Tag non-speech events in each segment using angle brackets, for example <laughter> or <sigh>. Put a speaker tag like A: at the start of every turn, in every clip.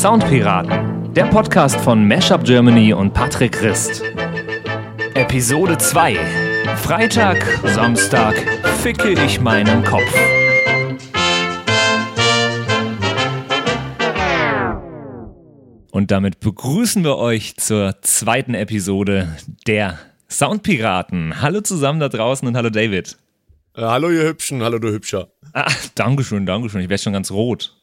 A: Soundpiraten, der Podcast von Mashup Germany und Patrick Christ. Episode 2. Freitag, Samstag, ficke ich meinen Kopf. Und damit begrüßen wir euch zur zweiten Episode der Soundpiraten. Hallo zusammen da draußen und hallo David.
B: Äh, hallo ihr Hübschen, hallo du Hübscher.
A: Ah, Dankeschön, Dankeschön. Ich werde schon ganz rot.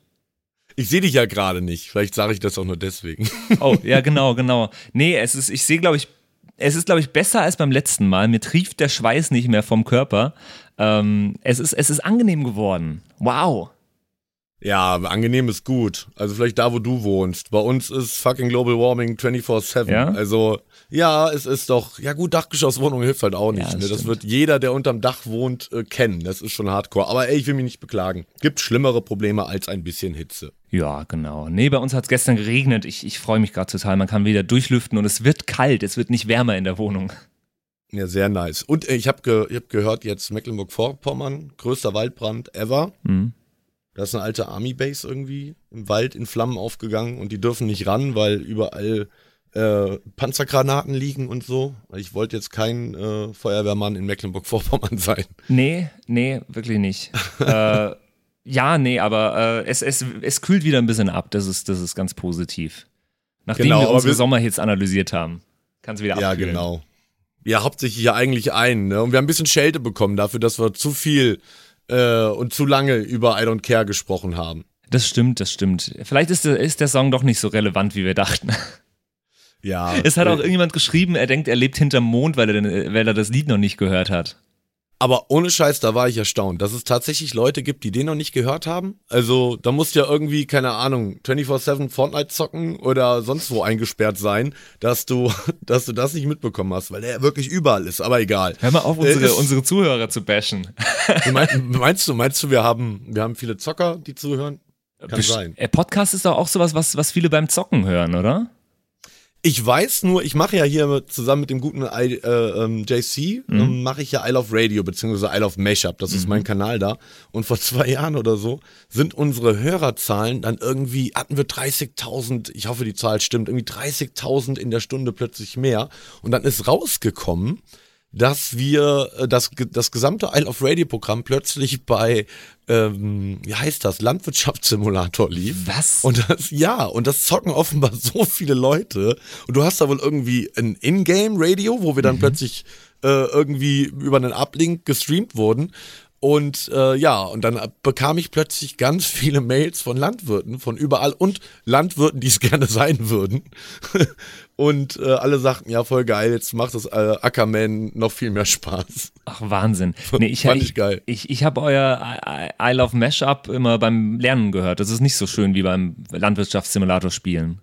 B: Ich sehe dich ja gerade nicht. Vielleicht sage ich das auch nur deswegen. <laughs>
A: Oh, ja, genau, genau. Nee, es ist, ich sehe, glaube ich, es ist, glaube ich, besser als beim letzten Mal. Mir trieft der Schweiß nicht mehr vom Körper. Ähm, es, ist, es ist angenehm geworden. Wow.
B: Ja, angenehm ist gut. Also vielleicht da, wo du wohnst. Bei uns ist fucking Global Warming 24-7.
A: Ja?
B: Also, ja, es ist doch, ja gut, Dachgeschosswohnung hilft halt auch nicht.
A: Ja, das
B: ne? das wird jeder, der unterm Dach wohnt, äh, kennen. Das ist schon hardcore. Aber ey, ich will mich nicht beklagen. Gibt schlimmere Probleme als ein bisschen Hitze.
A: Ja, genau. Nee, bei uns hat es gestern geregnet. Ich, ich freue mich gerade total. Man kann wieder durchlüften und es wird kalt. Es wird nicht wärmer in der Wohnung.
B: Ja, sehr nice. Und äh, ich habe ge ich hab gehört, jetzt Mecklenburg-Vorpommern, größter Waldbrand ever.
A: Mhm.
B: Da ist eine alte Army-Base irgendwie im Wald in Flammen aufgegangen und die dürfen nicht ran, weil überall äh, Panzergranaten liegen und so. Ich wollte jetzt kein äh, Feuerwehrmann in Mecklenburg-Vorpommern <laughs> sein.
A: Nee, nee, wirklich nicht. <laughs> äh, ja, nee, aber äh, es, es, es kühlt wieder ein bisschen ab. Das ist, das ist ganz positiv. Nachdem
B: Genau,
A: wir unsere
B: wir-
A: Sommerhits analysiert haben, kann es wieder
B: Ja,
A: abkühlen.
B: genau. Ja, hauptsächlich ja eigentlich ein. Ne? Und wir haben ein bisschen Schelte bekommen dafür, dass wir zu viel äh, und zu lange über I Don't Care gesprochen haben.
A: Das stimmt, das stimmt. Vielleicht ist der, ist der Song doch nicht so relevant, wie wir dachten.
B: Ja.
A: Es hat auch
B: äh,
A: irgendjemand geschrieben, er denkt, er lebt hinterm Mond, weil er, den, weil er das Lied noch nicht gehört hat.
B: Aber ohne Scheiß, da war ich erstaunt, dass es tatsächlich Leute gibt, die den noch nicht gehört haben. Also, da muss ja irgendwie, keine Ahnung, 24-7 Fortnite zocken oder sonst wo eingesperrt sein, dass du, <laughs> dass du das nicht mitbekommen hast, weil der wirklich überall ist, aber egal.
A: Hör mal auf,
B: Äh,
A: unsere,
B: ist-
A: unsere Zuhörer zu bashen.
B: Du mein, <laughs> meinst du, meinst du, wir haben, wir haben viele Zocker, die zuhören? Kann
A: Best-
B: sein.
A: Äh, Podcast ist doch auch sowas, was, was viele beim Zocken hören, oder?
B: Ich weiß nur, ich mache ja hier zusammen mit dem guten I, äh, ähm, JC, ähm, mache ich ja I Love Radio, beziehungsweise I Love Mashup, das ist mein Kanal da. Und vor zwei Jahren oder so sind unsere Hörerzahlen dann irgendwie, hatten wir 30.000, ich hoffe die Zahl stimmt, irgendwie 30.000 in der Stunde plötzlich mehr. Und dann ist rausgekommen, dass wir äh, das, das gesamte Isle of Radio Programm plötzlich bei, ähm, wie heißt das, Landwirtschaftssimulator lief.
A: Was?
B: Und das, ja, und das zocken offenbar <laughs> so viele Leute. Und du hast da wohl irgendwie ein Ingame-Radio, wo wir dann plötzlich äh, irgendwie über einen Uplink gestreamt wurden. Und äh, ja, und dann bekam ich plötzlich ganz viele Mails von Landwirten von überall und Landwirten, die es <laughs> gerne sein würden. und äh, alle sagten, ja, voll geil, jetzt macht das äh, Ackerman noch viel mehr Spaß.
A: Ach, Wahnsinn. Nee, ich,
B: Fand
A: ich,
B: ich geil.
A: Ich, ich habe euer I, I I Love Mashup immer beim Lernen gehört. Das ist nicht so schön wie beim Landwirtschaftssimulator spielen.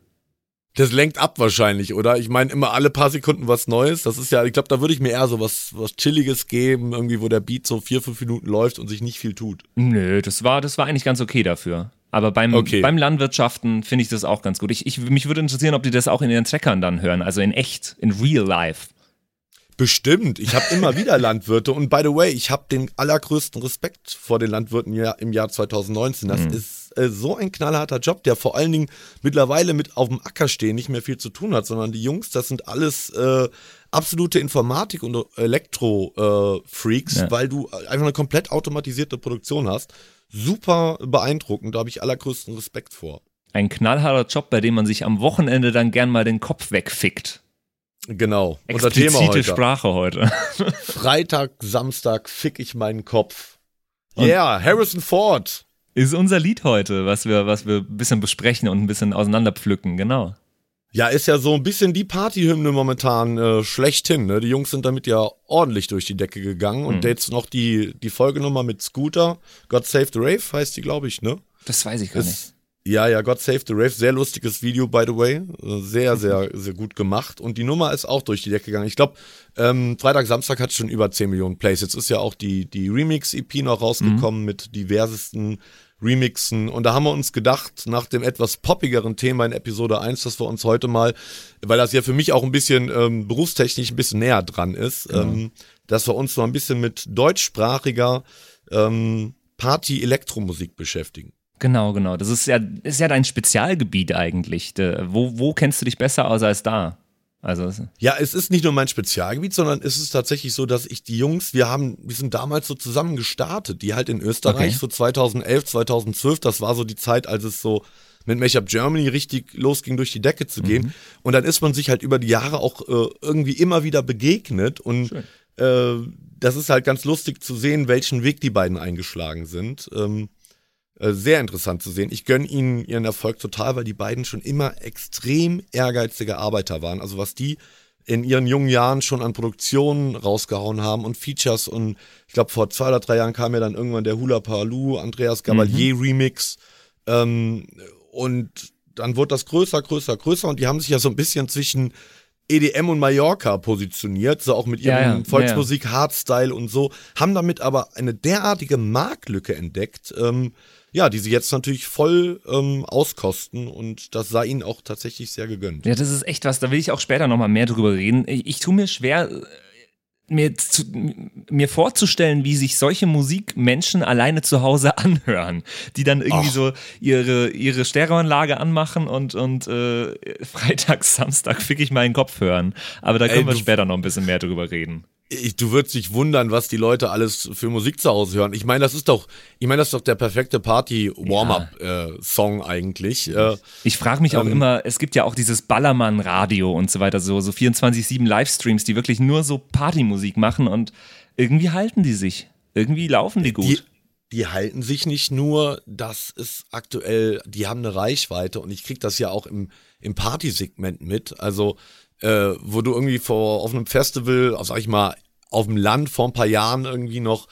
B: Das lenkt ab wahrscheinlich, oder? Ich meine, immer alle paar Sekunden was Neues. Das ist ja, ich glaube, da würde ich mir eher so was, was Chilliges geben, irgendwie, wo der Beat so vier, fünf Minuten läuft und sich nicht viel tut.
A: Nö, das war, das war eigentlich ganz okay dafür. Aber beim,
B: Okay.
A: beim Landwirtschaften finde ich das auch ganz gut. Ich, ich, mich würde interessieren, ob die das auch in ihren Trackern dann hören, also in echt, in real life.
B: Bestimmt. Ich habe immer <laughs> wieder Landwirte und by the way, ich habe den allergrößten Respekt vor den Landwirten im Jahr 2019. Das ist äh, so ein knallharter Job, der vor allen Dingen mittlerweile mit auf dem Acker stehen nicht mehr viel zu tun hat, sondern die Jungs, das sind alles äh, absolute Informatik- und Elektro-Freaks,
A: Ja.
B: weil du einfach eine komplett automatisierte Produktion hast. Super beeindruckend, da habe ich allergrößten Respekt vor.
A: Ein knallharter Job, bei dem man sich am Wochenende dann gern mal den Kopf wegfickt.
B: Genau. Unser
A: Explizite
B: Thema heute.
A: Sprache heute.
B: Freitag, Samstag fick ich meinen Kopf.
A: Und-
B: Yeah, Harrison Ford.
A: Ist unser Lied heute, was wir, was wir ein bisschen besprechen und ein bisschen auseinanderpflücken, genau.
B: Ja, ist ja so ein bisschen die Partyhymne momentan äh, schlechthin. Ne? Die Jungs sind damit ja ordentlich durch die Decke gegangen. Und
A: Mhm.
B: jetzt noch die, die Folgenummer mit Scooter. God Save the Rave heißt die, glaube ich, ne?
A: Das weiß ich gar nicht.
B: Ist, ja, ja, God Save the Rave. Sehr lustiges Video, by the way. Sehr, sehr, <laughs> sehr gut gemacht. Und die Nummer ist auch durch die Decke gegangen. Ich glaube, ähm, Freitag, Samstag hat schon über 10 Millionen Plays. Jetzt ist ja auch die, die Remix-EP noch rausgekommen mit diversesten Remixen. Und da haben wir uns gedacht, nach dem etwas poppigeren Thema in Episode 1, dass wir uns heute mal, weil das ja für mich auch ein bisschen ähm, berufstechnisch ein bisschen näher dran ist, ähm, dass wir uns noch ein bisschen mit deutschsprachiger ähm, Party-Elektromusik beschäftigen.
A: Genau, genau. Das ist ja, ist ja dein Spezialgebiet eigentlich. Wo, wo kennst du dich besser aus als da? Also
B: ja, es ist nicht nur mein Spezialgebiet, sondern es ist tatsächlich so, dass ich die Jungs, wir haben, wir sind damals so zusammen gestartet, die halt in Österreich okay. so 2011, 2012, das war so die Zeit, als es so mit Make Up Germany richtig losging, durch die Decke zu gehen. Mhm. Und dann ist man sich halt über die Jahre auch äh, irgendwie immer wieder begegnet und äh, das ist halt ganz lustig zu sehen, welchen Weg die beiden eingeschlagen sind. Ähm, äh, sehr interessant zu sehen. Ich gönne ihnen ihren Erfolg total, weil die beiden schon immer extrem ehrgeizige Arbeiter waren. Also was die in ihren jungen Jahren schon an Produktionen rausgehauen haben und Features und ich glaube vor zwei oder drei Jahren kam ja dann irgendwann der Hula Palu, Andreas Gabalier mhm. Remix ähm, und dann wurde das größer, größer, größer und die haben sich ja so ein bisschen zwischen EDM und Mallorca positioniert, so auch mit ihrem ja, ja, Volksmusik, ja, Hardstyle und so, haben damit aber eine derartige Marktlücke entdeckt, ähm, ja, die sie jetzt natürlich voll ähm, auskosten und das sei ihnen auch tatsächlich sehr gegönnt.
A: Ja, das ist echt was, da will ich auch später nochmal mehr drüber reden. Ich, ich tue mir schwer, mir, zu, mir vorzustellen, wie sich solche Musik Menschen alleine zu Hause <laughs> anhören, die dann irgendwie Och. so ihre, ihre Stereoanlage anmachen und, und äh, Freitag, Samstag fick ich meinen Kopf hören. Aber da können Ey, wir später noch ein bisschen mehr drüber reden
B: ich, du würdest dich wundern, was die Leute alles für Musik zu Hause hören. Ich meine, das ist doch, ich meine, das ist doch der perfekte Party-Warm-up-Song ja. äh, eigentlich. Äh,
A: ich frage mich auch ähm, immer, es gibt ja auch dieses Ballermann-Radio und so weiter, so, so 24-7 Livestreams, die wirklich nur so Partymusik machen und irgendwie halten die sich. Irgendwie laufen die gut.
B: Die, die halten sich nicht nur, das ist aktuell, die haben eine Reichweite und ich kriege das ja auch im, im Partysegment mit. Also äh, wo du irgendwie vor auf einem Festival, sag ich mal, auf dem Land vor ein paar Jahren irgendwie noch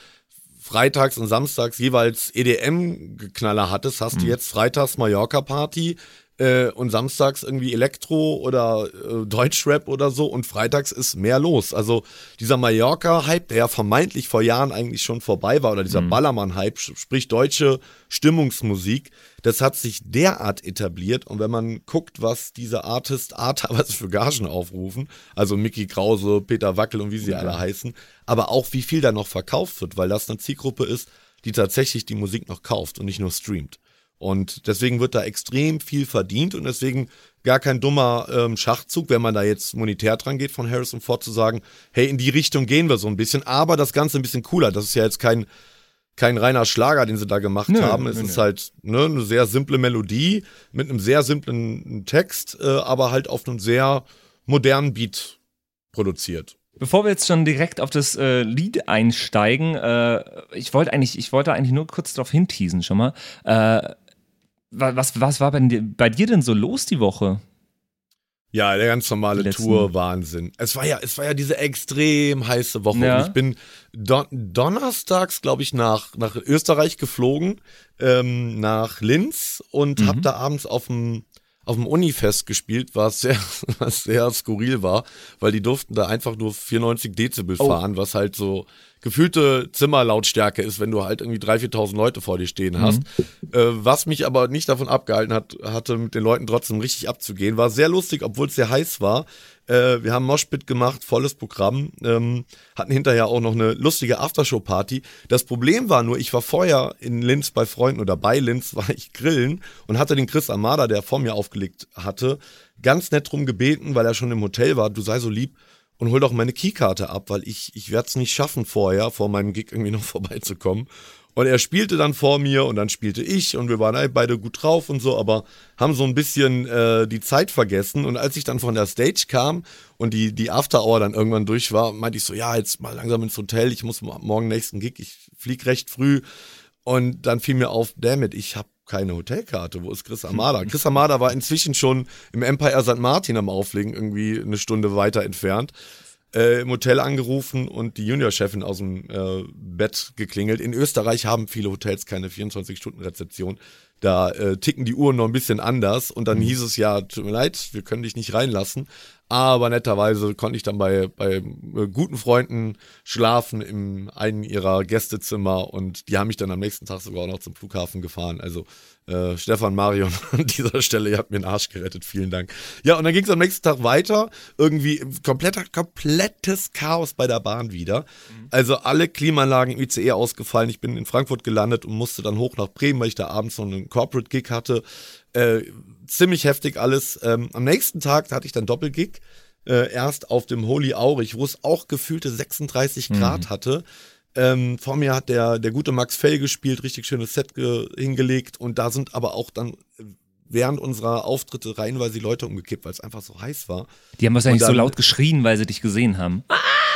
B: freitags und samstags jeweils EDM-Knaller hattest, hast mhm. du jetzt freitags Mallorca-Party äh, und samstags irgendwie Elektro oder äh, Deutschrap oder so und freitags ist mehr los. Also dieser Mallorca-Hype, der ja vermeintlich vor Jahren eigentlich schon vorbei war, oder dieser mhm. Ballermann-Hype, sprich deutsche Stimmungsmusik, das hat sich derart etabliert und wenn man guckt, was diese Artist Art teilweise für Gagen aufrufen, also Mickey Krause, Peter Wackel und wie sie ja. alle heißen, aber auch wie viel da noch verkauft wird, weil das eine Zielgruppe ist, die tatsächlich die Musik noch kauft und nicht nur streamt. Und deswegen wird da extrem viel verdient und deswegen gar kein dummer ähm, Schachzug, wenn man da jetzt monetär dran geht von Harrison Ford zu sagen, hey, in die Richtung gehen wir so ein bisschen, aber das Ganze ein bisschen cooler. Das ist ja jetzt kein, kein reiner Schlager, den sie da gemacht nö, haben. Es nö, ist nö. halt ne, eine sehr simple Melodie mit einem sehr simplen Text, äh, aber halt auf einem sehr modernen Beat produziert.
A: Bevor wir jetzt schon direkt auf das äh, Lied einsteigen, äh, ich wollte eigentlich, ich wollte eigentlich nur kurz darauf hinteasen schon mal. Äh, was, was war bei dir, bei dir denn so los die Woche?
B: Ja, der ganz normale Tour-Wahnsinn. Es war ja, es war ja diese extrem heiße Woche. Ja. Und ich bin don donnerstags, glaube ich, nach, nach Österreich geflogen, ähm, nach Linz und mhm. habe da abends auf dem auf dem Unifest gespielt, was sehr, <laughs> was sehr skurril war, weil die durften da einfach nur 94 Dezibel oh. fahren, was halt so gefühlte Zimmerlautstärke ist, wenn du halt irgendwie 3.000, 4.000 Leute vor dir stehen hast. Mhm. Äh, was mich aber nicht davon abgehalten hat, hatte mit den Leuten trotzdem richtig abzugehen. War sehr lustig, obwohl es sehr heiß war. Äh, wir haben Moshpit gemacht, volles Programm, ähm, hatten hinterher auch noch eine lustige Aftershow-Party. Das Problem war nur, ich war vorher in Linz bei Freunden oder bei Linz war ich grillen und hatte den Chris Amada, der vor mir aufgelegt hatte, ganz nett drum gebeten, weil er schon im Hotel war, du sei so lieb, und hol doch meine Keykarte ab, weil ich, ich werde es nicht schaffen vorher, vor meinem Gig irgendwie noch <laughs> vorbeizukommen. Und er spielte dann vor mir und dann spielte ich und wir waren beide gut drauf und so, aber haben so ein bisschen äh, die Zeit vergessen. Und als ich dann von der Stage kam und die, die After Hour dann irgendwann durch war, meinte ich so, ja, jetzt mal langsam ins Hotel, ich muss morgen nächsten Gig, ich flieg recht früh. Und dann fiel mir auf, damit, ich habe keine Hotelkarte. Wo ist Chris Amada? <laughs> Chris Amada war inzwischen schon im Empire St. Martin am Auflegen, irgendwie eine Stunde weiter entfernt. Äh, im Hotel angerufen und die Juniorchefin aus dem äh, Bett geklingelt. In Österreich haben viele Hotels keine 24-Stunden-Rezeption. Da äh, ticken die Uhren noch ein bisschen anders und dann mhm. hieß es ja, tut mir leid, wir können dich nicht reinlassen. Aber netterweise konnte ich dann bei, bei äh, guten Freunden schlafen in einem ihrer Gästezimmer und die haben mich dann am nächsten Tag sogar auch noch zum Flughafen gefahren. Also äh, Stefan Marion <laughs> an dieser Stelle, ihr habt mir den Arsch gerettet, vielen Dank. Ja, und dann ging es am nächsten Tag weiter. Irgendwie kompletter, komplettes Chaos bei der Bahn wieder. Mhm. Also alle Klimaanlagen im ICE ausgefallen. Ich bin in Frankfurt gelandet und musste dann hoch nach Bremen, weil ich da abends noch eine Corporate Gig hatte. Äh, ziemlich heftig alles. Ähm, am nächsten Tag hatte ich dann Doppelgig. Äh, erst auf dem Holy Aurich, wo es auch gefühlte 36 Grad hatte. Ähm, vor mir hat der, der gute Max Fell gespielt, richtig schönes Set hingelegt und da sind aber auch dann während unserer Auftritte reihenweise die Leute umgekippt, weil es einfach so heiß war.
A: Die haben wahrscheinlich dann, so laut geschrien, weil sie dich gesehen haben.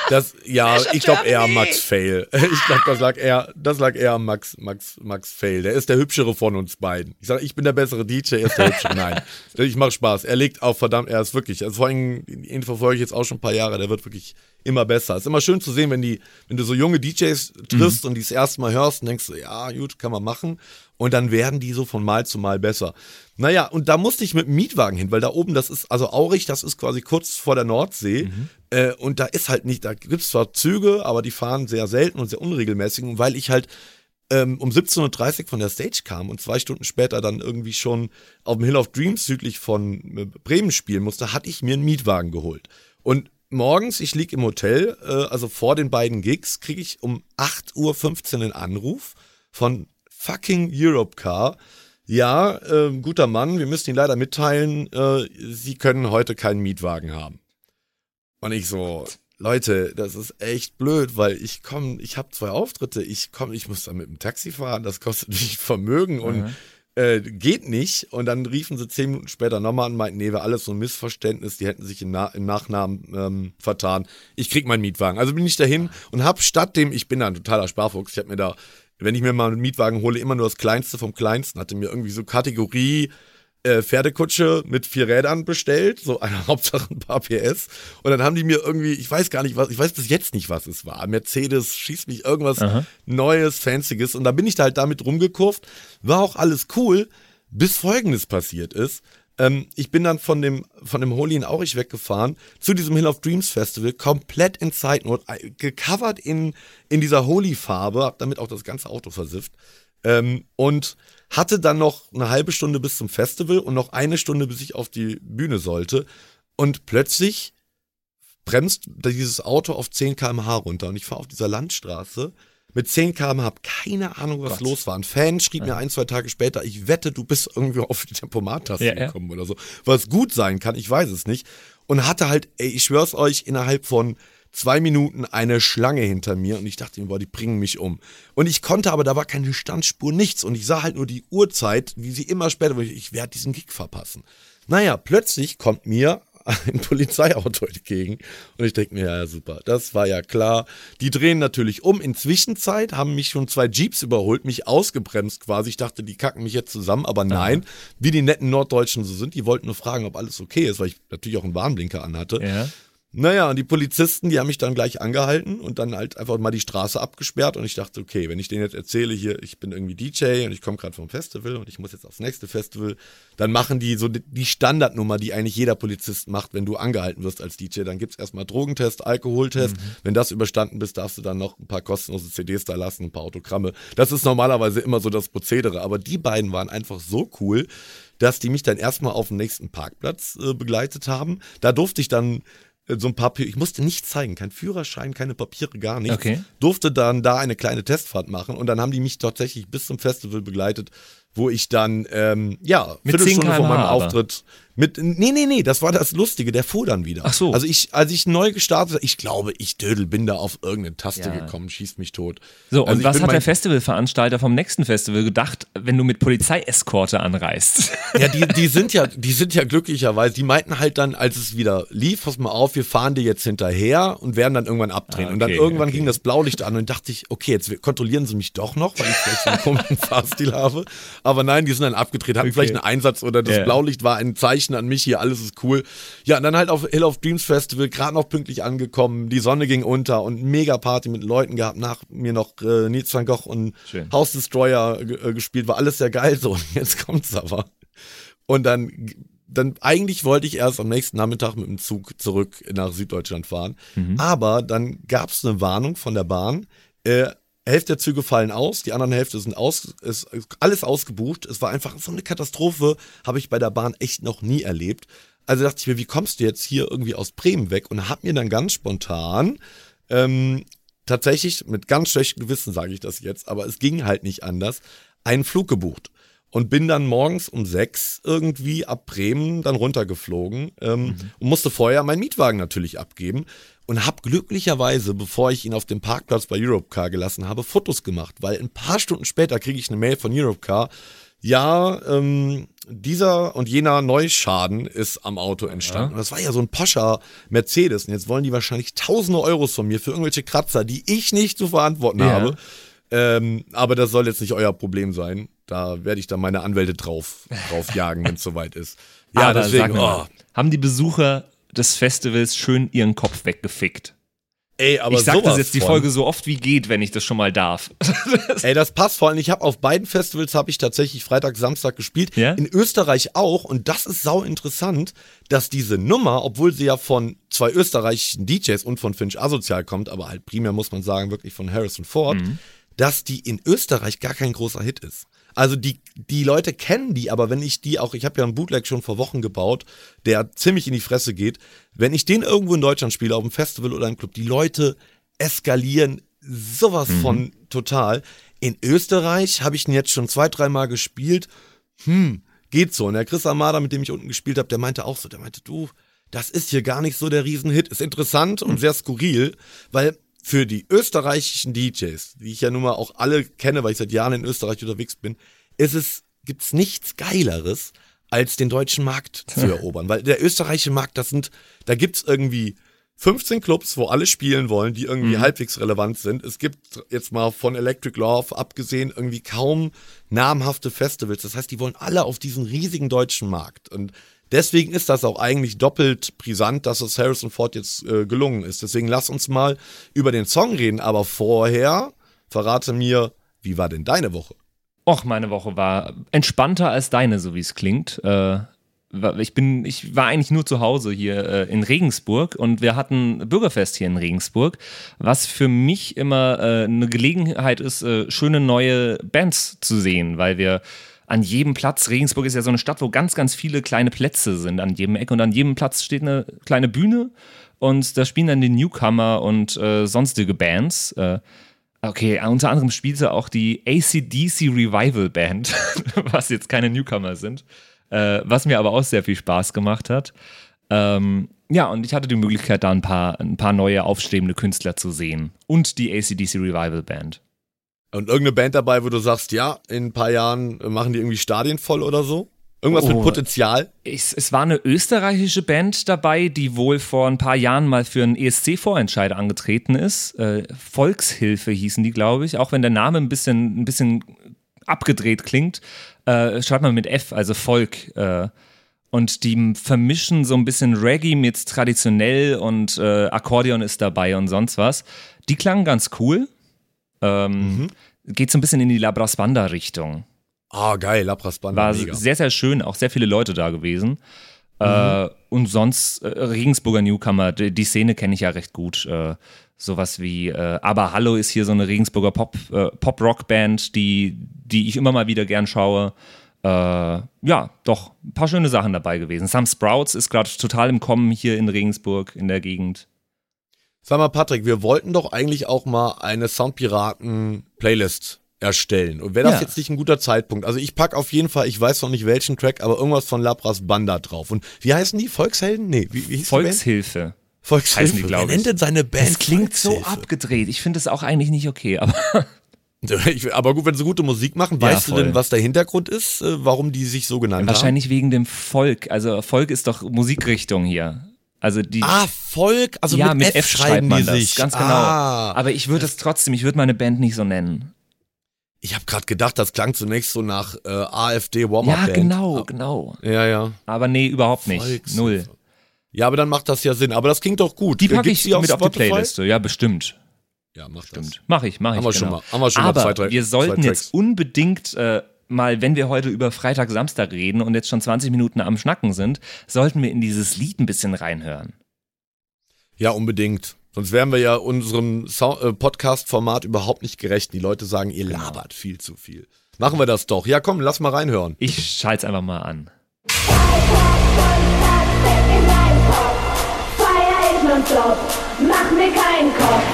B: Das, ja, ich glaube eher Max Fail. <laughs> Ich glaube, das lag eher, das lag eher Max, Max, Max Fail. Der ist der hübschere von uns beiden. Ich sage, ich bin der bessere DJ, er ist der hübschere. Nein, <laughs> ich mache Spaß. Er legt auch verdammt, er ist wirklich, also vor allem, ihn verfolge ich jetzt auch schon ein paar Jahre, der wird wirklich immer besser. Es ist immer schön zu sehen, wenn die, wenn du so junge DJs triffst mhm. und die das erste Mal hörst und denkst, ja, gut, kann man machen. Und dann werden die so von Mal zu Mal besser. Naja, und da musste ich mit dem Mietwagen hin, weil da oben, das ist, also Aurich, das ist quasi kurz vor der Nordsee. Mhm. Äh, und da ist halt nicht, da gibt es zwar Züge, aber die fahren sehr selten und sehr unregelmäßig. Und weil ich halt ähm, um 17.30 Uhr von der Stage kam und zwei Stunden später dann irgendwie schon auf dem Hill of Dreams südlich von äh, Bremen spielen musste, hatte ich mir einen Mietwagen geholt. Und morgens, ich liege im Hotel, äh, also vor den beiden Gigs, kriege ich um 8.15 Uhr einen Anruf von fucking Europcar. Ja, äh, guter Mann, wir müssen Ihnen leider mitteilen, äh, Sie können heute keinen Mietwagen haben. Und ich so, Leute, das ist echt blöd, weil ich komme, ich habe zwei Auftritte, ich komme, ich muss dann mit dem Taxi fahren, das kostet mich Vermögen und mhm äh, geht nicht. Und dann riefen sie zehn Minuten später nochmal an meinten, nee, wäre alles so ein Missverständnis, die hätten sich im, Na im Nachnamen ähm, vertan. Ich krieg meinen Mietwagen. Also bin ich dahin und hab statt dem, ich bin da ein totaler Sparfuchs, ich habe mir da, wenn ich mir mal einen Mietwagen hole, immer nur das Kleinste vom Kleinsten, hatte mir irgendwie so Kategorie äh, Pferdekutsche mit vier Rädern bestellt, so eine <laughs> Hauptsache ein paar PS. Und dann haben die mir irgendwie, ich weiß gar nicht was, ich weiß bis jetzt nicht, was es war. Mercedes schießt mich irgendwas Aha. Neues, Fancyes. Und da bin ich da halt damit rumgekurft. War auch alles cool, bis folgendes passiert ist. Ähm, ich bin dann von dem, von dem Holy in Aurich weggefahren zu diesem Hill of Dreams Festival, komplett in Zeitnot, äh, gecovert in, in dieser Holy-Farbe, hab damit auch das ganze Auto versifft. Ähm, und hatte dann noch eine halbe Stunde bis zum Festival und noch eine Stunde, bis ich auf die Bühne sollte. Und plötzlich bremst dieses Auto auf 10 km/h runter und ich fahre auf dieser Landstraße mit 10 km/h, habe keine Ahnung, was Gott. los war. Ein Fan schrieb ja. mir ein, zwei Tage später, ich wette, du bist irgendwie auf die Tempomat-Taste ja, gekommen ja. oder so. Was gut sein kann, ich weiß es nicht. Und hatte halt, ey, ich schwör's euch, innerhalb von zwei Minuten eine Schlange hinter mir und ich dachte mir, boah, die bringen mich um. Und ich konnte aber, da war keine Standspur, nichts. Und ich sah halt nur die Uhrzeit, wie sie immer später, ich werde diesen Gig verpassen. Naja, plötzlich kommt mir <laughs> ein Polizeiauto entgegen. Und ich denke mir, ja, super, das war ja klar. Die drehen natürlich um. Inzwischenzeit haben mich schon zwei Jeeps überholt, mich ausgebremst quasi. Ich dachte, die kacken mich jetzt zusammen, aber nein, ja. wie die netten Norddeutschen so sind, die wollten nur fragen, ob alles okay ist, weil ich natürlich auch einen Warnblinker anhatte. Ja. Naja, und die Polizisten, die haben mich dann gleich angehalten und dann halt einfach mal die Straße abgesperrt und ich dachte, okay, wenn ich denen jetzt erzähle, hier, ich bin irgendwie DJ und ich komme gerade vom Festival und ich muss jetzt aufs nächste Festival, dann machen die so die Standardnummer, die eigentlich jeder Polizist macht, wenn du angehalten wirst als DJ. Dann gibt es erstmal Drogentest, Alkoholtest. Mhm. Wenn das überstanden bist, darfst du dann noch ein paar kostenlose CDs da lassen, ein paar Autogramme. Das ist normalerweise immer so das Prozedere, aber die beiden waren einfach so cool, dass die mich dann erstmal auf den nächsten Parkplatz äh, begleitet haben. Da durfte ich dann so ein paar, ich musste nichts zeigen, kein Führerschein, keine Papiere, gar nichts. Okay. Durfte dann da eine kleine Testfahrt machen und dann haben die mich tatsächlich bis zum Festival begleitet, wo ich dann, ähm, ja,
A: Mit Viertelstunde vor meinem
B: Auftritt mit, nee, nee, nee, das war das Lustige, der fuhr dann wieder.
A: Ach so.
B: Also ich, als ich neu gestartet, ich glaube, ich Dödel bin da auf irgendeine Taste ja. gekommen, schießt mich tot.
A: So,
B: also
A: und was hat der Festivalveranstalter vom nächsten Festival gedacht, wenn du mit Polizeieskorte anreist? <laughs>
B: Ja, die, <laughs> die sind ja, die sind ja glücklicherweise, die meinten halt dann, als es wieder lief, pass mal auf, wir fahren dir jetzt hinterher und werden dann irgendwann abdrehen. Ah, okay, und dann irgendwann okay. ging das Blaulicht an und dachte ich, okay, jetzt kontrollieren sie mich doch noch, weil ich vielleicht so einen komischen <laughs> Fahrstil habe. Aber nein, die sind dann abgedreht, hatten okay. vielleicht einen Einsatz oder das yeah. Blaulicht war ein Zeichen an mich hier, alles ist cool. Ja, und dann halt auf Hill of Dreams Festival, gerade noch pünktlich angekommen, die Sonne ging unter und mega Party mit Leuten gehabt, nach mir noch äh, Nils van Gogh und Schön. House Destroyer äh, gespielt, war alles sehr geil so. <laughs> Und jetzt kommt's aber. Und dann dann eigentlich wollte ich erst am nächsten Nachmittag mit dem Zug zurück nach Süddeutschland fahren. Mhm. Aber dann gab es eine Warnung von der Bahn. Äh, Hälfte der Züge fallen aus, die anderen Hälfte sind aus, ist alles ausgebucht. Es war einfach so eine Katastrophe, habe ich bei der Bahn echt noch nie erlebt. Also dachte ich mir, wie kommst du jetzt hier irgendwie aus Bremen weg? Und habe mir dann ganz spontan ähm, tatsächlich mit ganz schlechtem Gewissen sage ich das jetzt, aber es ging halt nicht anders, einen Flug gebucht. Und bin dann morgens um sechs irgendwie ab Bremen dann runtergeflogen ähm, mhm. und musste vorher meinen Mietwagen natürlich abgeben und habe glücklicherweise, bevor ich ihn auf dem Parkplatz bei Europcar gelassen habe, Fotos gemacht, weil ein paar Stunden später kriege ich eine Mail von Europcar, ja, ähm, dieser und jener Neuschaden ist am Auto entstanden. Ja. Und das war ja so ein Pascha Mercedes. Und jetzt wollen die wahrscheinlich tausende Euros von mir für irgendwelche Kratzer, die ich nicht zu verantworten ja. habe. Ähm, aber das soll jetzt nicht euer Problem sein. Da werde ich dann meine Anwälte drauf, drauf jagen, wenn es <laughs> soweit ist.
A: Ja, aber deswegen. Oh. Haben die Besucher des Festivals schön ihren Kopf weggefickt?
B: Ey, aber
A: ich sag das jetzt die Folge so oft wie geht, wenn ich das schon mal darf. <laughs>
B: Ey, das passt vor allem. Ich habe auf beiden Festivals habe ich tatsächlich Freitag, Samstag gespielt. Ja? In Österreich auch. Und das ist sau interessant, dass diese Nummer, obwohl sie ja von zwei österreichischen DJs und von Finch Asozial kommt, aber halt primär muss man sagen wirklich von Harrison Ford, mhm. dass die in Österreich gar kein großer Hit ist. Also die, die Leute kennen die, aber wenn ich die auch, ich habe ja einen Bootleg schon vor Wochen gebaut, der ziemlich in die Fresse geht, wenn ich den irgendwo in Deutschland spiele, auf einem Festival oder einem Club, die Leute eskalieren sowas mhm. von total. In Österreich habe ich ihn jetzt schon zwei, dreimal gespielt. Hm, geht so. Und der Chris Amada, mit dem ich unten gespielt habe, der meinte auch so, der meinte, du, das ist hier gar nicht so der Riesenhit. Ist interessant und mhm. sehr skurril, weil für die österreichischen DJs, die ich ja nun mal auch alle kenne, weil ich seit Jahren in Österreich unterwegs bin, ist es, gibt's nichts Geileres, als den deutschen Markt <laughs> zu erobern. Weil der österreichische Markt, das sind, da gibt's irgendwie 15 Clubs, wo alle spielen wollen, die irgendwie mhm. halbwegs relevant sind. Es gibt jetzt mal von Electric Love abgesehen irgendwie kaum namhafte Festivals. Das heißt, die wollen alle auf diesen riesigen deutschen Markt. Und Deswegen ist das auch eigentlich doppelt brisant, dass es Harrison Ford jetzt äh, gelungen ist. Deswegen lass uns mal über den Song reden. Aber vorher verrate mir, wie war denn deine Woche?
A: Och, meine Woche war entspannter als deine, so wie es klingt. Äh, ich bin, ich war eigentlich nur zu Hause hier äh, in Regensburg und wir hatten Bürgerfest hier in Regensburg, was für mich immer äh, eine Gelegenheit ist, äh, schöne neue Bands zu sehen, weil wir an jedem Platz, Regensburg ist ja so eine Stadt, wo ganz, ganz viele kleine Plätze sind an jedem Eck und an jedem Platz steht eine kleine Bühne und da spielen dann die Newcomer und äh, sonstige Bands. Äh, okay, unter anderem spielte auch die ACDC Revival Band, <laughs> was jetzt keine Newcomer sind, äh, was mir aber auch sehr viel Spaß gemacht hat. Ähm, ja, und ich hatte die Möglichkeit, da ein paar, ein paar neue aufstrebende Künstler zu sehen. Und die ACDC Revival Band.
B: Und irgendeine Band dabei, wo du sagst, ja, in ein paar Jahren machen die irgendwie Stadien voll oder so? Irgendwas oh, mit Potenzial?
A: Es, es, war eine österreichische Band dabei, die wohl vor ein paar Jahren mal für einen ESC-Vorentscheid angetreten ist. Äh, Volkshilfe hießen die, glaube ich. Auch wenn der Name ein bisschen, ein bisschen abgedreht klingt, äh, schreibt man mit F, also Volk. Äh, und die vermischen so ein bisschen Reggae mit traditionell und äh, Akkordeon ist dabei und sonst was. Die klangen ganz cool. Ähm, mhm. Geht so ein bisschen in die Labras Banda-Richtung.
B: Ah, geil, Labras Banda.
A: War mega. sehr, sehr schön, auch sehr viele Leute da gewesen. Mhm. Äh, und sonst, äh, Regensburger Newcomer, die, die Szene kenne ich ja recht gut. Äh, sowas wie äh, Aber Hallo ist hier so eine Regensburger Pop, äh, Pop-Rock-Band, die, die ich immer mal wieder gern schaue. Äh, ja, doch, ein paar schöne Sachen dabei gewesen. Sam Sprouts ist gerade total im Kommen hier in Regensburg in der Gegend.
B: Sag mal, Patrick, wir wollten doch eigentlich auch mal eine Soundpiraten-Playlist erstellen. Und wäre das ja. jetzt nicht ein guter Zeitpunkt? Also ich pack auf jeden Fall, ich weiß noch nicht welchen Track, aber irgendwas von Labras Banda drauf. Und wie heißen die? Volkshelden? Nee, wie, wie hieß
A: Volkshilfe.
B: Volkshilfe, die,
A: glaube ich. Wer
B: nennt denn seine Band?
A: Das klingt so abgedreht. Ich finde es auch eigentlich nicht okay, aber. <laughs>
B: aber gut, wenn sie gute Musik machen, weißt ja, du denn, was der Hintergrund ist, äh, warum die sich so genannt
A: Wahrscheinlich
B: haben?
A: Wahrscheinlich wegen dem Volk. Also Volk ist doch Musikrichtung hier. Also die,
B: ah, Volk, also
A: ja,
B: mit,
A: mit F, F schreiben die sich. Ganz genau. Ah. Aber ich würde es trotzdem, ich würde meine Band nicht so nennen.
B: Ich habe gerade gedacht, das klang zunächst so nach äh, AfD Warm-Up
A: Ja, genau, genau.
B: Ja, ja.
A: Aber nee, überhaupt nicht. Volks Null.
B: Ja, aber dann macht das ja Sinn. Aber das klingt doch gut.
A: Die packe ich die mit auf die Playliste. Ja, bestimmt.
B: Ja, mach Stimmt. das.
A: Mach ich, mach ich.
B: Haben wir
A: genau.
B: schon mal. Haben wir schon
A: aber
B: mal zwei, drei,
A: wir sollten jetzt unbedingt äh, mal, wenn wir heute über Freitag, Samstag reden und jetzt schon 20 Minuten am Schnacken sind, sollten wir in dieses Lied ein bisschen reinhören.
B: Ja, unbedingt. Sonst wären wir ja unserem äh, Podcast-Format überhaupt nicht gerecht. Die Leute sagen, ihr genau. labert viel zu viel. Machen wir das doch. Ja, komm, lass mal reinhören.
A: Ich schalte es einfach mal an. Mach mir keinen Kopf.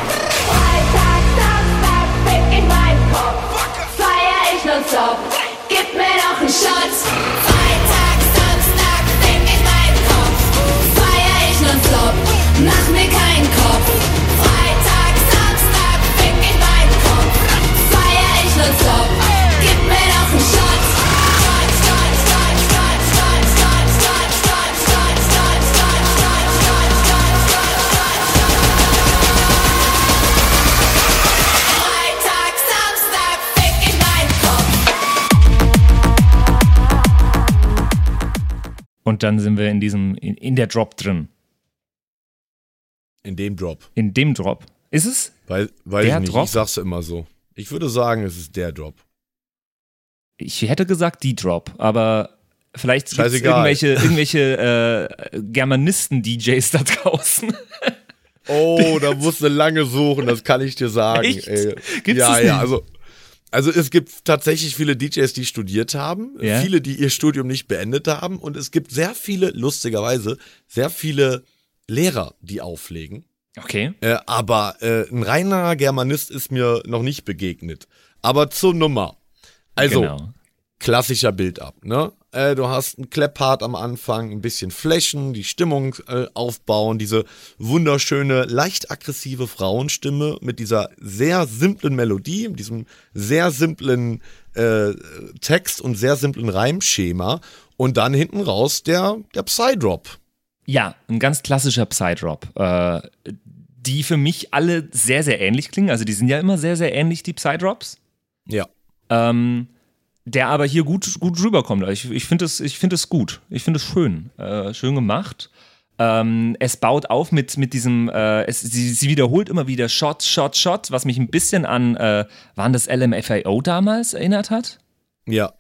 A: Freitag, Samstag, fick in meinen Kopf. Feier ich nonstop. shots. Und dann sind wir in diesem, in, in der Drop drin.
B: In dem Drop.
A: In dem Drop. Ist es?
B: Weil, weiß
A: Der
B: ich nicht,
A: Drop?
B: ich sag's immer so. Ich würde sagen, es ist der Drop.
A: Ich hätte gesagt die Drop, aber vielleicht gibt es irgendwelche, irgendwelche äh, Germanisten-DJs da draußen.
B: Oh, <laughs> da musst du lange suchen, das kann ich dir sagen.
A: Echt?
B: Ey.
A: Gibt's
B: ja, ja, also. Also es gibt tatsächlich viele DJs, die studiert haben,
A: Ja.
B: viele, die ihr Studium nicht beendet haben und es gibt sehr viele, lustigerweise, sehr viele Lehrer, die auflegen.
A: Okay.
B: Äh, aber äh, ein reiner Germanist ist mir noch nicht begegnet. Aber zur Nummer. Also,
A: genau.
B: klassischer Build-up, ne? Äh, du hast einen Clap-Part am Anfang, ein bisschen Flächen, die Stimmung äh, aufbauen, diese wunderschöne, leicht aggressive Frauenstimme mit dieser sehr simplen Melodie, mit diesem sehr simplen äh, Text und sehr simplen Reimschema und dann hinten raus der, der Psy-Drop.
A: Ja, ein ganz klassischer Psy-Drop. Äh, die für mich alle sehr, sehr ähnlich klingen. Also die sind ja immer sehr, sehr ähnlich, die Psy-Drops.
B: Ja.
A: Ähm, der aber hier gut, gut rüberkommt. Ich, ich finde es find gut. Ich finde es schön. Äh, schön gemacht. Ähm, es baut auf mit, mit diesem, äh, es, sie, sie wiederholt immer wieder Shot, Shot, Shot, was mich ein bisschen an, äh, waren das LMFAO damals erinnert hat?
B: Ja.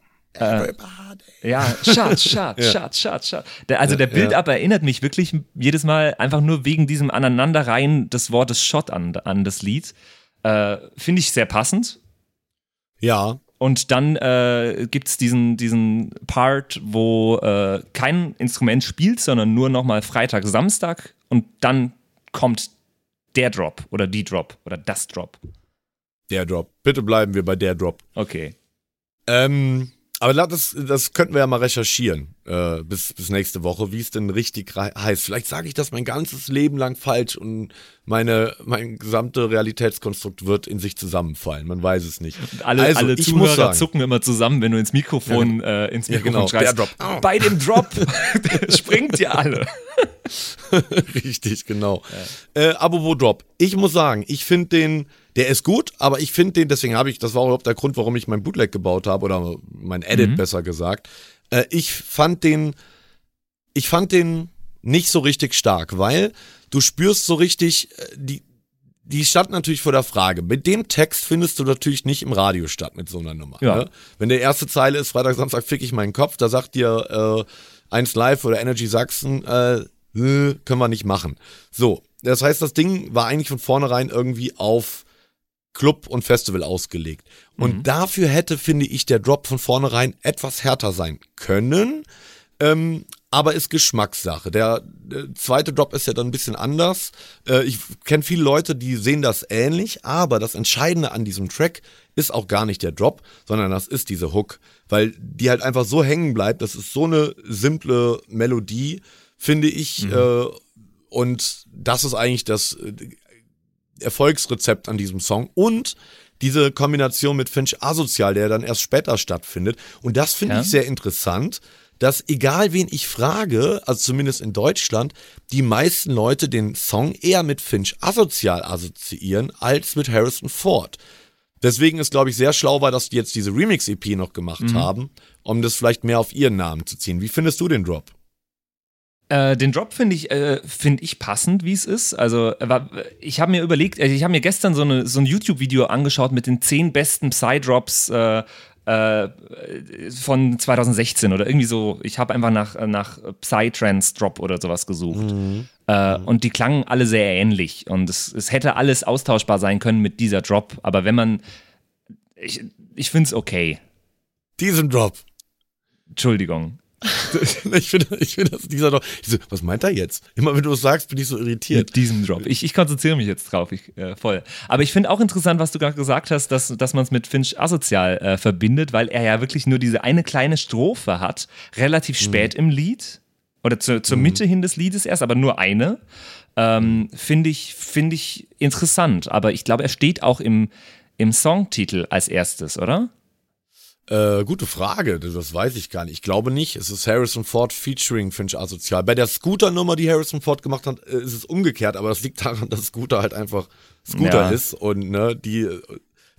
A: Ja, Shot, <laughs> Shot, Shot, Shot, Shot. Der, also der Build-Up erinnert mich wirklich jedes Mal einfach nur wegen diesem Aneinanderreihen des Wortes Shot an, an das Lied. Äh, Finde ich sehr passend.
B: Ja.
A: Und dann äh, gibt es diesen, diesen Part, wo äh, kein Instrument spielt, sondern nur nochmal Freitag, Samstag und dann kommt der Drop oder die Drop oder das Drop.
B: Der Drop. Bitte bleiben wir bei der Drop.
A: Okay.
B: Ähm, aber das, das könnten wir ja mal recherchieren äh, bis, bis nächste Woche, wie es denn richtig heißt. Vielleicht sage ich das mein ganzes Leben lang falsch und meine, mein gesamte Realitätskonstrukt wird in sich zusammenfallen. Man weiß es nicht.
A: Alle,
B: Also,
A: alle
B: ich muss
A: Zuhörer
B: sagen-
A: zucken immer zusammen, wenn du ins Mikrofon, äh, ins
B: Ja,
A: Mikrofon
B: genau,
A: schreist.
B: der Drop. Au. <laughs>
A: Bei dem Drop <laughs> <laughs> springt ihr alle.
B: Richtig, genau. Äh, apropos Drop. Ich muss sagen, ich finde den, der ist gut, aber ich finde den, deswegen habe ich, das war überhaupt der Grund, warum ich mein Bootleg gebaut habe oder mein Edit besser gesagt. Äh, ich fand den, ich fand den nicht so richtig stark, weil du spürst so richtig, äh, die, die stand natürlich vor der Frage. Mit dem Text findest du natürlich nicht im Radio statt mit so einer Nummer.
A: Ja.
B: Ne? Wenn der erste Zeile ist, Freitag, Samstag fick ich meinen Kopf, da sagt dir äh, 1 Live oder Energy Sachsen, äh, können wir nicht machen. So, das heißt, das Ding war eigentlich von vornherein irgendwie auf Club und Festival ausgelegt. Und dafür hätte, finde ich, der Drop von vornherein etwas härter sein können. Ähm, aber ist Geschmackssache. Der, äh, zweite Drop ist ja dann ein bisschen anders. Äh, ich kenne viele Leute, die sehen das ähnlich, aber das Entscheidende an diesem Track ist auch gar nicht der Drop, sondern das ist diese Hook, weil die halt einfach so hängen bleibt. Das ist so eine simple Melodie, finde ich. Äh, und das ist eigentlich das äh, Erfolgsrezept an diesem Song. Und diese Kombination mit Finch Asozial, der dann erst später stattfindet. Und das finde
A: Ja.
B: ich sehr interessant, dass egal wen ich frage, also zumindest in Deutschland, die meisten Leute den Song eher mit Finch Asozial assoziieren als mit Harrison Ford. Deswegen ist, glaube ich, sehr schlau war, dass die jetzt diese Remix-EP noch gemacht haben, um das vielleicht mehr auf ihren Namen zu ziehen. Wie findest du den Drop?
A: Äh, den Drop finde ich, äh, find ich passend, wie es ist. Also, aber ich habe mir überlegt, äh, ich habe mir gestern so, eine, so ein YouTube-Video angeschaut mit den zehn besten Psy-Drops äh, äh, von 2016 oder irgendwie so. Ich habe einfach nach, nach Psy-Trance-Drop oder sowas gesucht. Äh, Und die klangen alle sehr ähnlich. Und es, es hätte alles austauschbar sein können mit dieser Drop. Aber wenn man. Ich, ich finde es okay.
B: Diesen Drop.
A: Entschuldigung. <laughs>
B: Ich finde, ich finde, dass dieser Drop. So, was meint er jetzt? Immer wenn du es sagst, bin ich so irritiert.
A: Mit diesem Drop. Ich, ich konzentriere mich jetzt drauf, ich, äh, voll. Aber ich finde auch interessant, was du gerade gesagt hast, dass, dass man es mit Finch asozial äh, verbindet, weil er ja wirklich nur diese eine kleine Strophe hat, relativ spät im Lied. Oder zu, zur Mitte hin des Liedes erst, aber nur eine. Ähm, finde ich, finde ich interessant. Aber ich glaube, er steht auch im, im Songtitel als erstes, oder?
B: Äh, gute Frage, das- weiß ich gar nicht. Ich glaube nicht. Es ist Harrison Ford featuring Finch Asozial. Bei der Scooter-Nummer, die Harrison Ford gemacht hat, äh, ist es umgekehrt, aber das liegt daran, dass Scooter halt einfach Scooter
A: Ja.
B: ist und ne, die, äh,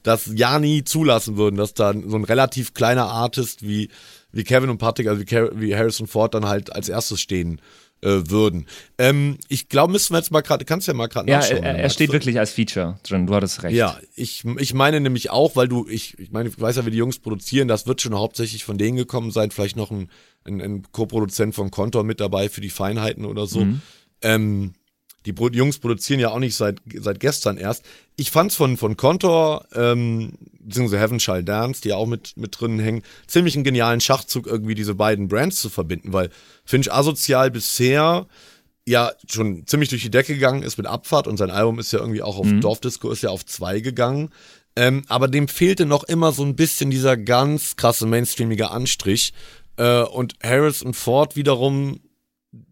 B: das ja nie zulassen würden, dass da so ein relativ kleiner Artist wie, wie Kevin und Patrick, also wie, wie Harrison Ford dann halt als erstes stehen äh, würden. Ähm, ich glaube, müssen wir jetzt mal gerade, kannst ja mal gerade
A: ja,
B: nachschauen.
A: Er, er steht wirklich als Feature drin, du hattest recht.
B: Ja, ich, ich meine nämlich auch, weil du, ich, ich meine, ich weiß ja, wie die Jungs produzieren, das wird schon hauptsächlich von denen gekommen sein, vielleicht noch ein, ein, ein Co-Produzent von Kontor mit dabei für die Feinheiten oder so. Mhm. Ähm, die Jungs produzieren ja auch nicht seit, seit gestern erst. Ich fand's von, von Contor, ähm, beziehungsweise Heaven Shall Dance, die auch mit, mit drin hängen, ziemlich einen genialen Schachzug, irgendwie diese beiden Brands zu verbinden, weil Finch Asozial bisher ja schon ziemlich durch die Decke gegangen ist mit Abfahrt und sein Album ist ja irgendwie auch auf mhm. Dorfdisco, ist ja auf zwei gegangen. Ähm, aber dem fehlte noch immer so ein bisschen dieser ganz krasse mainstreamige Anstrich. Äh, und Harris und Ford wiederum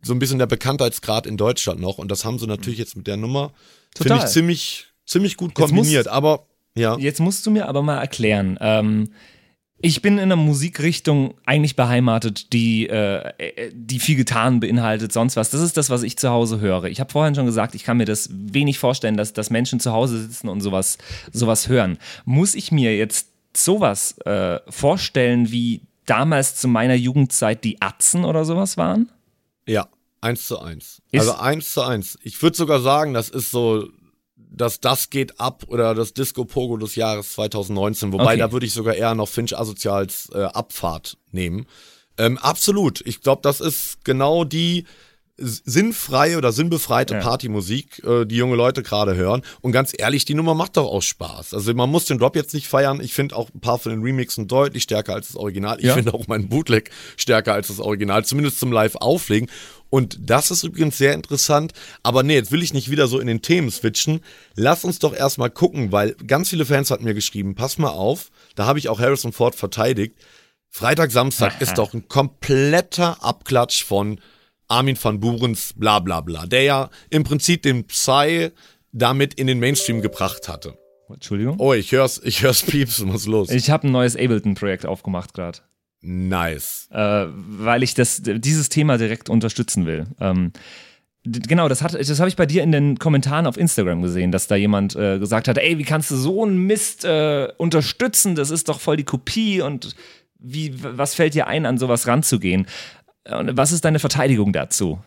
B: so ein bisschen der Bekanntheitsgrad in Deutschland noch. Und das haben sie natürlich jetzt mit der Nummer, finde ich, ziemlich, ziemlich gut kombiniert. Musst, aber ja.
A: Jetzt musst du mir aber mal erklären. Ähm, ich bin in einer Musikrichtung eigentlich beheimatet, die, äh, die viel getan beinhaltet, sonst was. Das ist das, was ich zu Hause höre. Ich habe vorhin schon gesagt, ich kann mir das wenig vorstellen, dass, dass Menschen zu Hause sitzen und sowas, sowas hören. Muss ich mir jetzt sowas äh, vorstellen, wie damals zu meiner Jugendzeit die Atzen oder sowas waren?
B: Ja, eins zu eins. Ist also eins zu eins. Ich würde sogar sagen, das ist so, dass das geht ab oder das Disco Pogo des Jahres 2019. Wobei okay. da würde ich sogar eher noch Finch Asozials äh, Abfahrt nehmen. Ähm, absolut. Ich glaube, das ist genau die sinnfreie oder sinnbefreite ja. Partymusik, äh, die junge Leute gerade hören. Und ganz ehrlich, die Nummer macht doch auch Spaß. Also man muss den Drop jetzt nicht feiern. Ich finde auch ein paar von den Remixen deutlich stärker als das Original. Ich ja. finde auch mein Bootleg stärker als das Original, zumindest zum Live-Auflegen. Und das ist übrigens sehr interessant. Aber nee, jetzt will ich nicht wieder so in den Themen switchen. Lass uns doch erstmal gucken, weil ganz viele Fans hatten mir geschrieben, pass mal auf, da habe ich auch Harrison Ford verteidigt. Freitag, Samstag <laughs> ist doch ein kompletter Abklatsch von Armin van Burens bla bla bla, der ja im Prinzip den Psy damit in den Mainstream gebracht hatte.
A: Entschuldigung?
B: Oh, ich hör's, ich hör's <laughs> pieps, was los?
A: Ich habe ein neues Ableton-Projekt aufgemacht gerade.
B: Nice.
A: Äh, weil ich das, dieses Thema direkt unterstützen will. Ähm, Genau, das, das habe ich bei dir in den Kommentaren auf Instagram gesehen, dass da jemand äh, gesagt hat, ey, wie kannst du so einen Mist äh, unterstützen? Das ist doch voll die Kopie und wie, was fällt dir ein, an sowas ranzugehen? Und was ist deine Verteidigung dazu?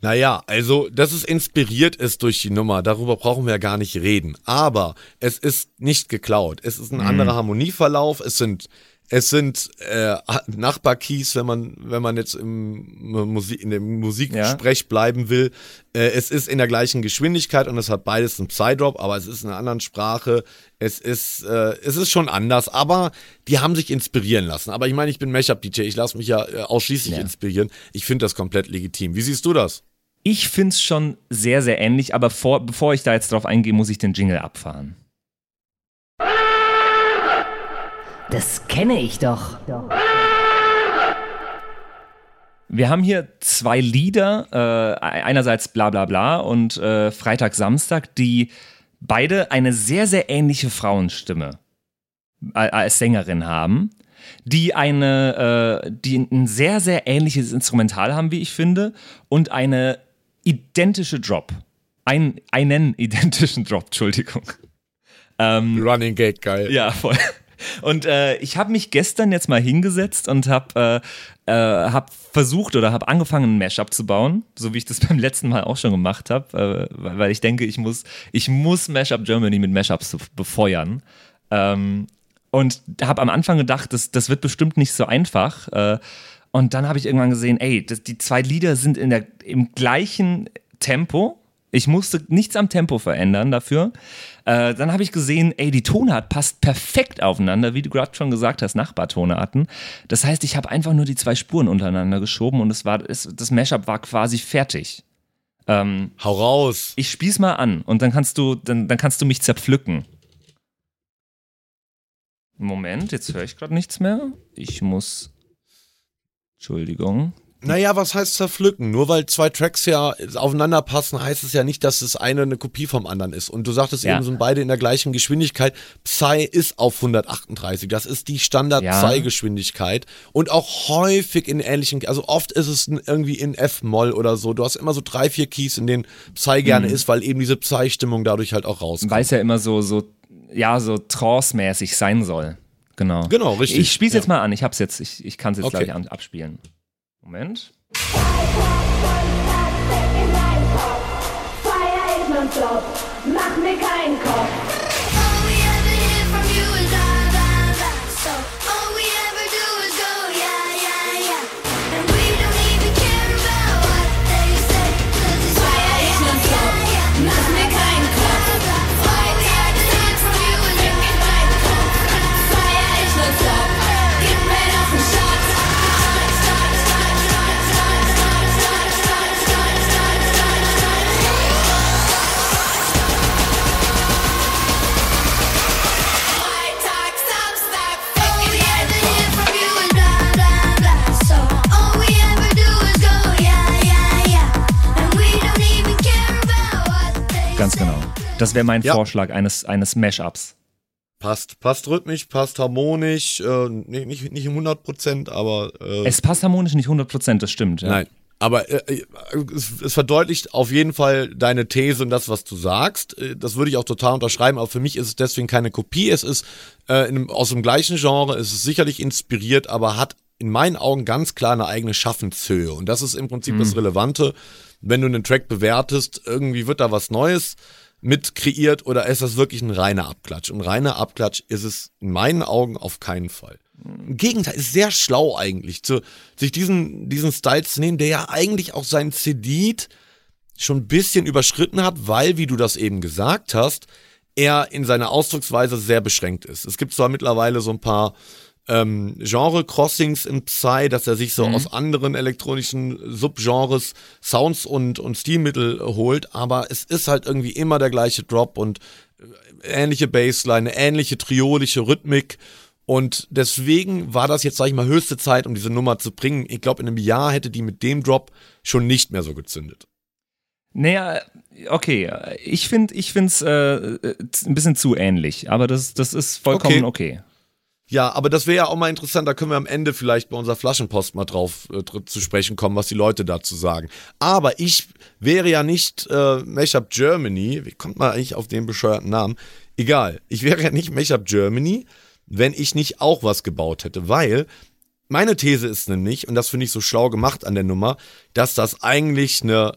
B: Naja, also, dass es inspiriert ist durch die Nummer, darüber brauchen wir ja gar nicht reden. Aber es ist nicht geklaut. Es ist ein mhm. anderer Harmonieverlauf. Es sind es sind äh, Nachbarkeys, wenn man, wenn man jetzt im Musik, in dem Musiksprech ja. bleiben will. Äh, es ist in der gleichen Geschwindigkeit und es hat beides einen Psydrop, aber es ist in einer anderen Sprache. Es ist, äh, es ist schon anders, aber die haben sich inspirieren lassen. Aber ich meine, ich bin Mashup-DJ, ich lasse mich ja äh, ausschließlich ja. inspirieren. Ich finde das komplett legitim. Wie siehst du das?
A: Ich finde es schon sehr, sehr ähnlich, aber vor, bevor ich da jetzt drauf eingehe, muss ich den Jingle abfahren.
C: Das kenne ich doch.
A: Wir haben hier zwei Lieder, äh, einerseits bla bla bla und äh, Freitag, Samstag, die beide eine sehr, sehr ähnliche Frauenstimme als Sängerin haben, die eine, äh, die ein sehr, sehr ähnliches Instrumental haben, wie ich finde, und eine identische Drop. Ein, einen <laughs> identischen Drop, Entschuldigung.
B: Ähm, Running Gag, geil.
A: Ja, voll. Und äh, ich habe mich gestern jetzt mal hingesetzt und habe äh, äh, hab versucht oder habe angefangen, ein Mashup zu bauen, so wie ich das <laughs> beim letzten Mal auch schon gemacht habe, äh, weil ich denke, ich muss, ich muss Mashup Germany mit Mashups befeuern. Ähm, und habe am Anfang gedacht, das, das wird bestimmt nicht so einfach. Äh, und dann habe ich irgendwann gesehen, ey, das, die zwei Lieder sind in der, im gleichen Tempo. Ich musste nichts am Tempo verändern dafür. Äh, dann habe ich gesehen, ey, die Tonart passt perfekt aufeinander, wie du gerade schon gesagt hast, Nachbartonarten. Das heißt, ich habe einfach nur die zwei Spuren untereinander geschoben und es war, es, das Mashup war quasi fertig.
B: Ähm, Hau raus.
A: Ich spiel's mal an und dann kannst du, dann, dann kannst du mich zerpflücken. Moment, jetzt höre ich gerade nichts mehr. Ich muss. Entschuldigung.
B: Naja, was heißt zerpflücken? Nur weil zwei Tracks ja aufeinander passen, heißt es ja nicht, dass das eine eine Kopie vom anderen ist. Und du sagtest ja. eben, sind beide in der gleichen Geschwindigkeit. Psy ist auf 138. Das ist die Standard-Psy-Geschwindigkeit. Und auch häufig in ähnlichen, also oft ist es irgendwie in F-Moll oder so. Du hast immer so drei, vier Keys, in denen Psy gerne mhm. ist, weil eben diese Psy-Stimmung dadurch halt auch rauskommt.
A: Weiß ja immer so, so ja, so trance-mäßig sein soll. Genau.
B: Genau, richtig.
A: Ich spiel's
B: Ja.
A: jetzt mal an. Ich hab's jetzt, ich, ich kann es jetzt
B: Okay.
A: gleich abspielen. Moment.
D: Feier ich nonstop, mach mir keinen Kopf.
A: Ganz genau. Das wäre mein
B: Ja.
A: Vorschlag eines, eines Mashups.
B: Passt, passt rhythmisch, passt harmonisch, äh, nicht, nicht, nicht im 100 Prozent, aber äh,
A: Es passt harmonisch nicht 100%, das stimmt. Ja.
B: Nein. Aber äh, äh, es, es verdeutlicht auf jeden Fall deine These und das, was du sagst. Äh, Das würde ich auch total unterschreiben, aber für mich ist es deswegen keine Kopie. Es ist äh, in, aus dem gleichen Genre, es ist sicherlich inspiriert, aber hat in meinen Augen ganz klar eine eigene Schaffenshöhe. Und das ist im Prinzip das Relevante. Wenn du einen Track bewertest, irgendwie wird da was Neues mit kreiert oder ist das wirklich ein reiner Abklatsch? Und reiner Abklatsch ist es in meinen Augen auf keinen Fall. Im Gegenteil, ist sehr schlau eigentlich, zu, sich diesen, diesen Style zu nehmen, der ja eigentlich auch seinen Zedit schon ein bisschen überschritten hat, weil, wie du das eben gesagt hast, er in seiner Ausdrucksweise sehr beschränkt ist. Es gibt zwar mittlerweile so ein paar ähm, Genre-Crossings im Psy, dass er sich so aus anderen elektronischen Subgenres Sounds und, und Stilmittel äh, holt, aber es ist halt irgendwie immer der gleiche Drop und äh, ähnliche Bassline, eine ähnliche triolische Rhythmik. Und deswegen war das jetzt, sag ich mal, höchste Zeit, um diese Nummer zu bringen. Ich glaube, in einem Jahr hätte die mit dem Drop schon nicht mehr so gezündet.
A: Naja, okay. Ich finde ich find's äh, äh, ein bisschen zu ähnlich, aber das, das ist vollkommen okay.
B: Ja, aber das wäre ja auch mal interessant, da können wir am Ende vielleicht bei unserer Flaschenpost mal drauf äh, zu sprechen kommen, was die Leute dazu sagen. Aber ich wäre ja nicht äh, Mashup Germany, wie kommt man eigentlich auf den bescheuerten Namen? Egal, ich wäre ja nicht Mashup Germany, wenn ich nicht auch was gebaut hätte, weil meine These ist nämlich, und das finde ich so schlau gemacht an der Nummer, dass das eigentlich eine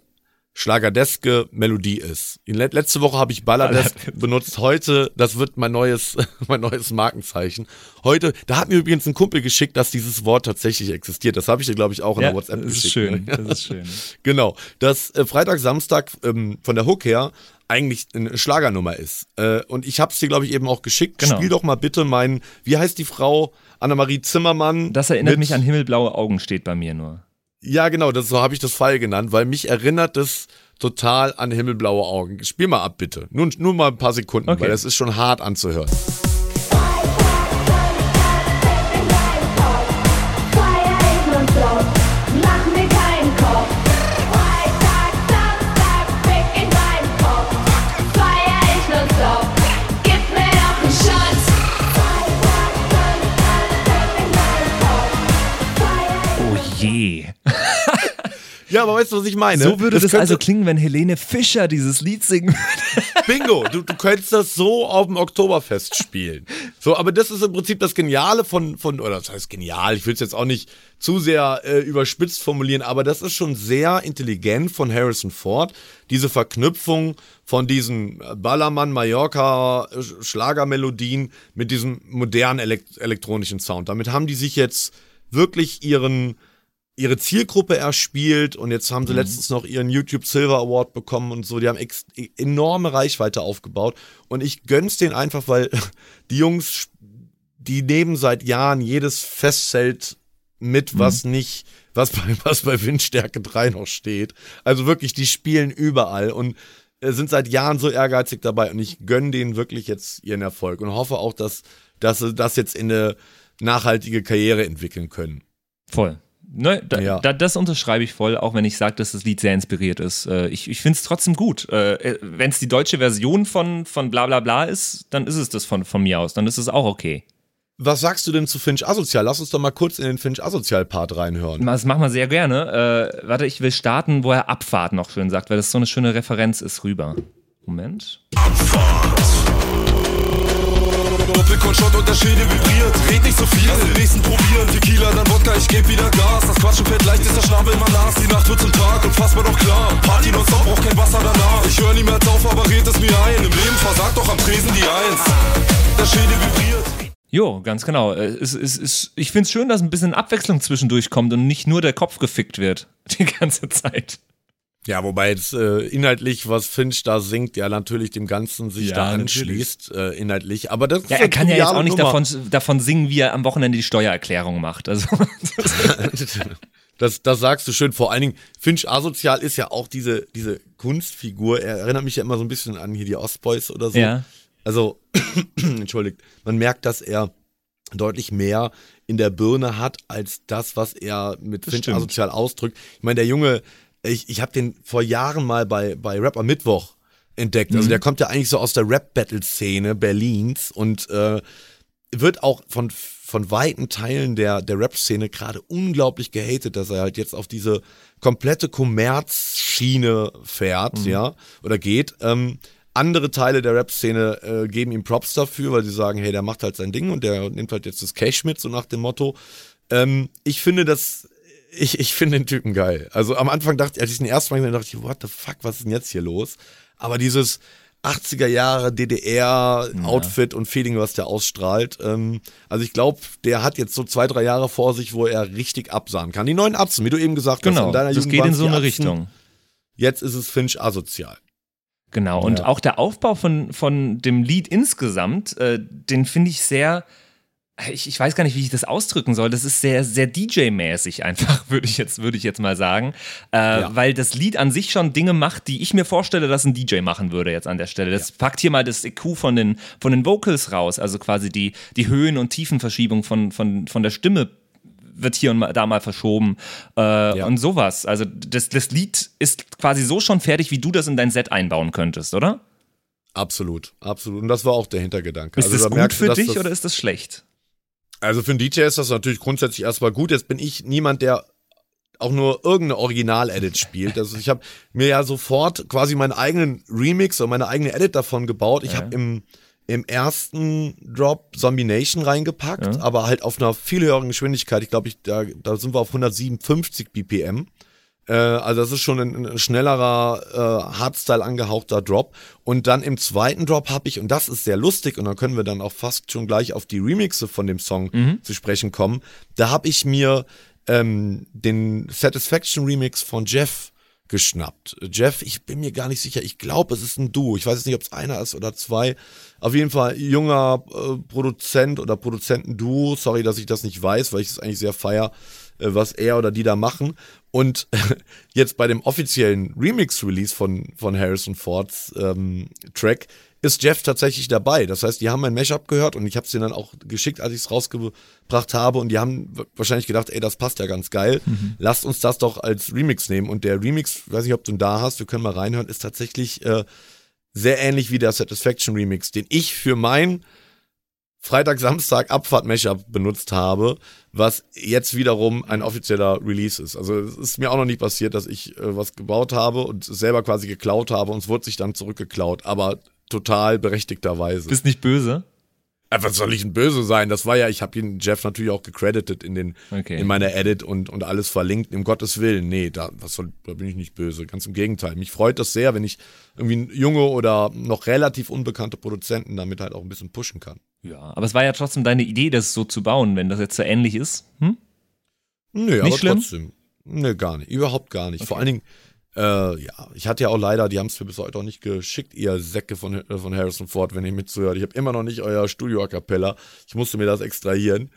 B: schlagerdeske Melodie ist. Letzte Woche habe ich Balladesk benutzt. Heute, das wird mein neues, <laughs> mein neues Markenzeichen. Heute, da hat mir übrigens ein Kumpel geschickt, dass dieses Wort tatsächlich existiert. Das habe ich dir, glaube ich, auch in der WhatsApp
A: das ist
B: geschickt.
A: schön.
B: ne?
A: Das ist schön. <laughs>
B: Genau, dass äh, Freitag, Samstag ähm, von der Hook her eigentlich eine Schlagernummer ist. Äh, und ich habe es dir, glaube ich, eben auch geschickt.
A: Genau.
B: Spiel doch mal bitte mein, wie heißt die Frau? Annemarie Zimmermann.
A: Das erinnert mich an himmelblaue Augen, steht bei mir nur.
B: Ja, genau, das, so habe ich das Fall genannt, weil mich erinnert es total an himmelblaue Augen. Spiel mal ab, bitte. Nur, nur mal ein paar Sekunden,
A: Okay.
B: weil das ist schon hart anzuhören. Ja, aber weißt du, was ich meine?
A: So würde das,
B: könnte-
A: also klingen, wenn Helene Fischer dieses Lied singen würde.
B: Bingo, du, du könntest das so auf dem Oktoberfest spielen. So, aber das ist im Prinzip das Geniale von, von oder das heißt genial, ich will es jetzt auch nicht zu sehr äh, überspitzt formulieren, aber das ist schon sehr intelligent von Harrison Ford, diese Verknüpfung von diesen äh, Ballermann, Mallorca, äh, Schlagermelodien mit diesem modernen elekt elektronischen Sound. Damit haben die sich jetzt wirklich ihren ihre Zielgruppe erspielt und jetzt haben sie letztens noch ihren YouTube Silver Award bekommen und so. Die haben ex enorme Reichweite aufgebaut und ich gönn's denen einfach, weil <laughs> die Jungs, die nehmen seit Jahren jedes Festzelt mit, was nicht, was bei, <laughs> was bei Windstärke 3 noch steht. Also wirklich, die spielen überall und äh, sind seit Jahren so ehrgeizig dabei und ich gönn denen wirklich jetzt ihren Erfolg und hoffe auch, dass, dass sie das jetzt in eine nachhaltige Karriere entwickeln können.
A: Voll. Ne, da,
B: Ja.
A: da, das unterschreibe ich voll, auch wenn ich sage, dass das Lied sehr inspiriert ist. Äh, ich ich finde es trotzdem gut. Äh, wenn es die deutsche Version von, von bla bla bla ist, dann ist es das von, von mir aus. Dann ist es auch okay.
B: Was sagst du denn zu Finch Asozial? Lass uns doch mal kurz in den Finch Asozial-Part reinhören.
A: Das machen wir sehr gerne. Äh, warte, ich will starten, wo er Abfahrt noch schön sagt, weil das so eine schöne Referenz ist rüber. Moment.
E: Der Schädel vibriert. Red nicht so viel, lass den nächsten probieren. Tequila, dann Wodka, ich geb wieder Gas. Das Quatschen fällt leicht, ist der Schnabel immer nass. Die Nacht wird zum Tag und fass mal doch klar. Party nonstop, braucht kein Wasser danach. Ich hör niemals auf, aber red es mir ein. Im Leben versagt doch am Tresen die Eins. Der Schädel vibriert.
A: Jo, ganz genau. Äh, Es, es, es, ich find's schön, dass ein bisschen Abwechslung zwischendurch kommt und nicht nur der Kopf gefickt wird. <laughs> Die ganze Zeit.
B: Ja, wobei jetzt äh, inhaltlich, was Finch da singt, ja natürlich dem Ganzen sich
A: Ja,
B: da anschließt, äh, inhaltlich. Aber das
A: Ja, er kann ja jetzt auch nicht davon, davon singen, wie er am Wochenende die Steuererklärung macht. Also, <laughs>
B: Das, das sagst du schön. Vor allen Dingen, Finch asozial ist ja auch diese, diese Kunstfigur. Er erinnert mich ja immer so ein bisschen an hier die Ostboys oder so.
A: Ja.
B: Also, <clears throat> entschuldigt, man merkt, dass er deutlich mehr in der Birne hat, als das, was er mit Finch
A: stimmt.
B: asozial ausdrückt. Ich meine, der Junge, ich, ich habe den vor Jahren mal bei, bei Rap am Mittwoch entdeckt.
A: Mhm.
B: Also der kommt ja eigentlich so aus der Rap-Battle-Szene Berlins und äh, wird auch von, von weiten Teilen der, der Rap-Szene gerade unglaublich gehatet, dass er halt jetzt auf diese komplette Kommerzschiene fährt, ja, oder geht. Ähm, andere Teile der Rap-Szene äh, geben ihm Props dafür, weil sie sagen, hey, der macht halt sein Ding und der nimmt halt jetzt das Cash mit, so nach dem Motto. Ähm, ich finde das, ich, ich finde den Typen geil. Also am Anfang dachte ich, als ich den ersten Mal gesehen habe, dachte ich, what the fuck, was ist denn jetzt hier los? Aber dieses 80er Jahre DDR-Outfit und Feeling, was der ausstrahlt. Ähm, also ich glaube, der hat jetzt so zwei, drei Jahre vor sich, wo er richtig absahen kann. Die neuen Atzen, wie du eben gesagt hast.
A: genau.
B: in deiner
A: Das
B: Jugend
A: geht in so eine
B: Atzen.
A: Richtung.
B: Jetzt ist es Finch asozial.
A: Genau, und
B: Ja.
A: auch der Aufbau von, von dem Lied insgesamt, äh, den finde ich sehr, ich, ich weiß gar nicht, wie ich das ausdrücken soll. Das ist sehr, sehr DJ-mäßig einfach, <laughs> würde ich jetzt, würde ich jetzt mal sagen. Äh,
B: Ja.
A: Weil das Lied an sich schon Dinge macht, die ich mir vorstelle, dass ein DJ machen würde jetzt an der Stelle. Das packt hier mal das EQ von den, von den Vocals raus, also quasi die, die Höhen- und Tiefenverschiebung von, von, von der Stimme wird hier und da mal verschoben äh, und sowas. Also das, das Lied ist quasi so schon fertig, wie du das in dein Set einbauen könntest, oder?
B: Absolut, absolut. Und das war auch der Hintergedanke.
A: Ist
B: also
A: das
B: da
A: gut
B: du,
A: für dich
B: das,
A: oder ist das schlecht?
B: Also für einen DJ ist das natürlich grundsätzlich erstmal gut. Jetzt bin ich niemand, der auch nur irgendeine Original-Edit spielt. Also ich habe mir ja sofort quasi meinen eigenen Remix oder meine eigene Edit davon gebaut. Ich habe im, im ersten Drop Zombie Nation reingepackt, aber halt auf einer viel höheren Geschwindigkeit. Ich glaube, ich, da, da sind wir auf 157 BPM. Äh, also das ist schon ein, ein schnellerer, äh, Hardstyle angehauchter Drop. Und dann im zweiten Drop habe ich, und das ist sehr lustig, und dann können wir dann auch fast schon gleich auf die Remixe von dem Song zu sprechen kommen. Da habe ich mir ähm, den Satisfaction Remix von Jeff geschnappt. Jeff, ich bin mir gar nicht sicher, ich glaube, es ist ein Duo. Ich weiß jetzt nicht, ob es einer ist oder zwei. Auf jeden Fall junger äh, Produzent oder Produzentenduo. Sorry, dass ich das nicht weiß, weil ich es eigentlich sehr feier, äh, was er oder die da machen. Und <laughs> jetzt bei dem offiziellen Remix-Release von, von Harrison Fords ähm, Track ist Jeff tatsächlich dabei. Das heißt, die haben mein Mashup gehört und ich habe es denen dann auch geschickt, als ich es rausgebracht habe. Und die haben wahrscheinlich gedacht, ey, das passt ja ganz geil. Lasst uns das doch als Remix nehmen. Und der Remix, weiß nicht, ob du ihn da hast, wir können mal reinhören, ist tatsächlich äh, sehr ähnlich wie der Satisfaction Remix, den ich für mein Freitag, Samstag Abfahrt Mashup benutzt habe, was jetzt wiederum ein offizieller Release ist. Also es ist mir auch noch nicht passiert, dass ich äh, was gebaut habe und selber quasi geklaut habe und es wurde sich dann zurückgeklaut, aber total berechtigterweise.
A: Bist nicht böse?
B: Äh, was soll ich denn böse sein? Das war ja, ich habe ihn Jeff natürlich auch gecredited in den
A: Okay.
B: in meiner Edit und und alles verlinkt. Um Gottes Willen, nee, da was soll, da bin ich nicht böse. Ganz im Gegenteil. Mich freut das sehr, wenn ich irgendwie junge oder noch relativ unbekannte Produzenten damit halt auch ein bisschen pushen kann.
A: Ja, aber es war ja trotzdem deine Idee, das so zu bauen, wenn das jetzt so ähnlich ist. Hm?
B: Nö, aber
A: schlimm?
B: trotzdem. Nö, gar nicht. Überhaupt gar nicht. Vor allen Dingen, äh, ja, ich hatte ja auch leider, die haben es mir bis heute auch nicht geschickt, ihr Säcke von, äh, von Harrison Ford, wenn ihr mitzuhört. Ich habe immer noch nicht euer Studio A Cappella. Ich musste mir das extrahieren,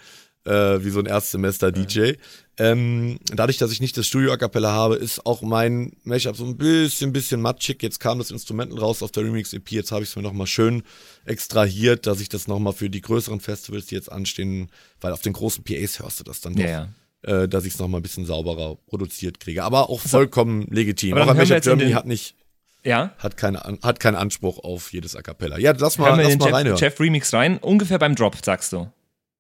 B: äh, wie so ein Erstsemester DJ. Ähm, dadurch, dass ich nicht das Studio A Cappella habe, ist auch mein Mashup so ein bisschen, bisschen matschig. Jetzt kam das Instrumental raus auf der Remix EP. Jetzt habe ich es mir nochmal schön extrahiert, dass ich das nochmal für die größeren Festivals, die jetzt anstehen, weil auf den großen PAs hörst du das dann doch
A: Ja, ja.
B: äh, dass ich es nochmal ein bisschen sauberer produziert kriege. Aber auch vollkommen legitim.
A: aber
B: Auch Mashup Germany hat nicht,
A: Ja?
B: hat, keine, hat keinen Anspruch auf jedes A Cappella. Ja, lass mal, lass mal reinhören.
A: Jeff Remix rein, ungefähr beim Drop, sagst du.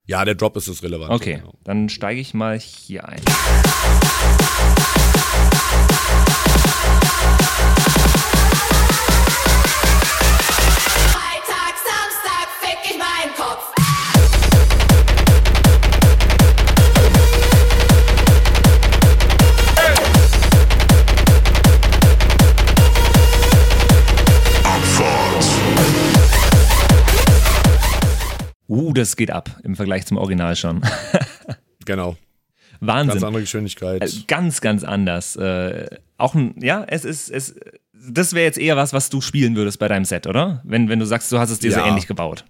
B: Ja, der Drop ist das relevant.
A: Okay,
B: Genau.
A: dann steige ich mal hier ein. Das geht ab im Vergleich zum Original schon. <laughs>
B: Genau.
A: Wahnsinn.
B: Ganz andere Geschwindigkeit.
A: Äh, Ganz, ganz anders. Äh, auch ein, ja, es ist, es, das wäre jetzt eher was, was du spielen würdest bei deinem Set, oder? Wenn, wenn du sagst, du hast es dir so
B: Ja.
A: ähnlich gebaut.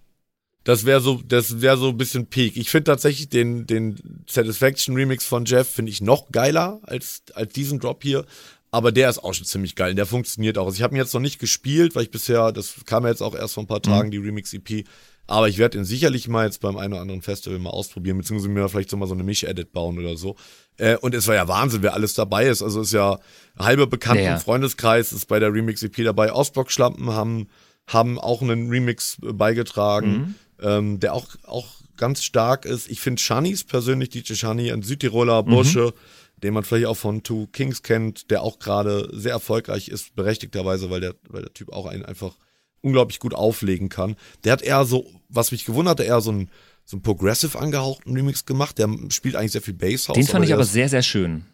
B: Das wäre so, das wäre so ein bisschen Peak. Ich finde tatsächlich den, den Satisfaction Remix von Jeff finde ich noch geiler als, als diesen Drop hier. Aber der ist auch schon ziemlich geil. Der funktioniert auch. Also ich habe ihn jetzt noch nicht gespielt, weil ich bisher, das kam ja jetzt auch erst vor ein paar Tagen, die Remix-EP. Aber ich werde ihn sicherlich mal jetzt beim einen oder anderen Festival mal ausprobieren, beziehungsweise mir vielleicht so mal so eine Misch-Edit bauen oder so. Äh, und es war ja Wahnsinn, wer alles dabei ist. Also ist ja halber bekannt
A: Ja, ja.
B: im Freundeskreis, ist bei der Remix-EP dabei. Ostblock-Schlampen haben, haben auch einen Remix äh, beigetragen, ähm, der auch, auch ganz stark ist. Ich finde Shanis persönlich, DJ Shani, ein Südtiroler Bursche, den man vielleicht auch von Two Kings kennt, der auch gerade sehr erfolgreich ist, berechtigterweise, weil der, weil der Typ auch einen einfach unglaublich gut auflegen kann. Der hat eher so, was mich gewundert hat, eher so ein so einen progressive angehauchten Remix gemacht. Der spielt eigentlich sehr viel Basshouse.
A: Den fand ich aber
B: ist-
A: sehr, sehr schön.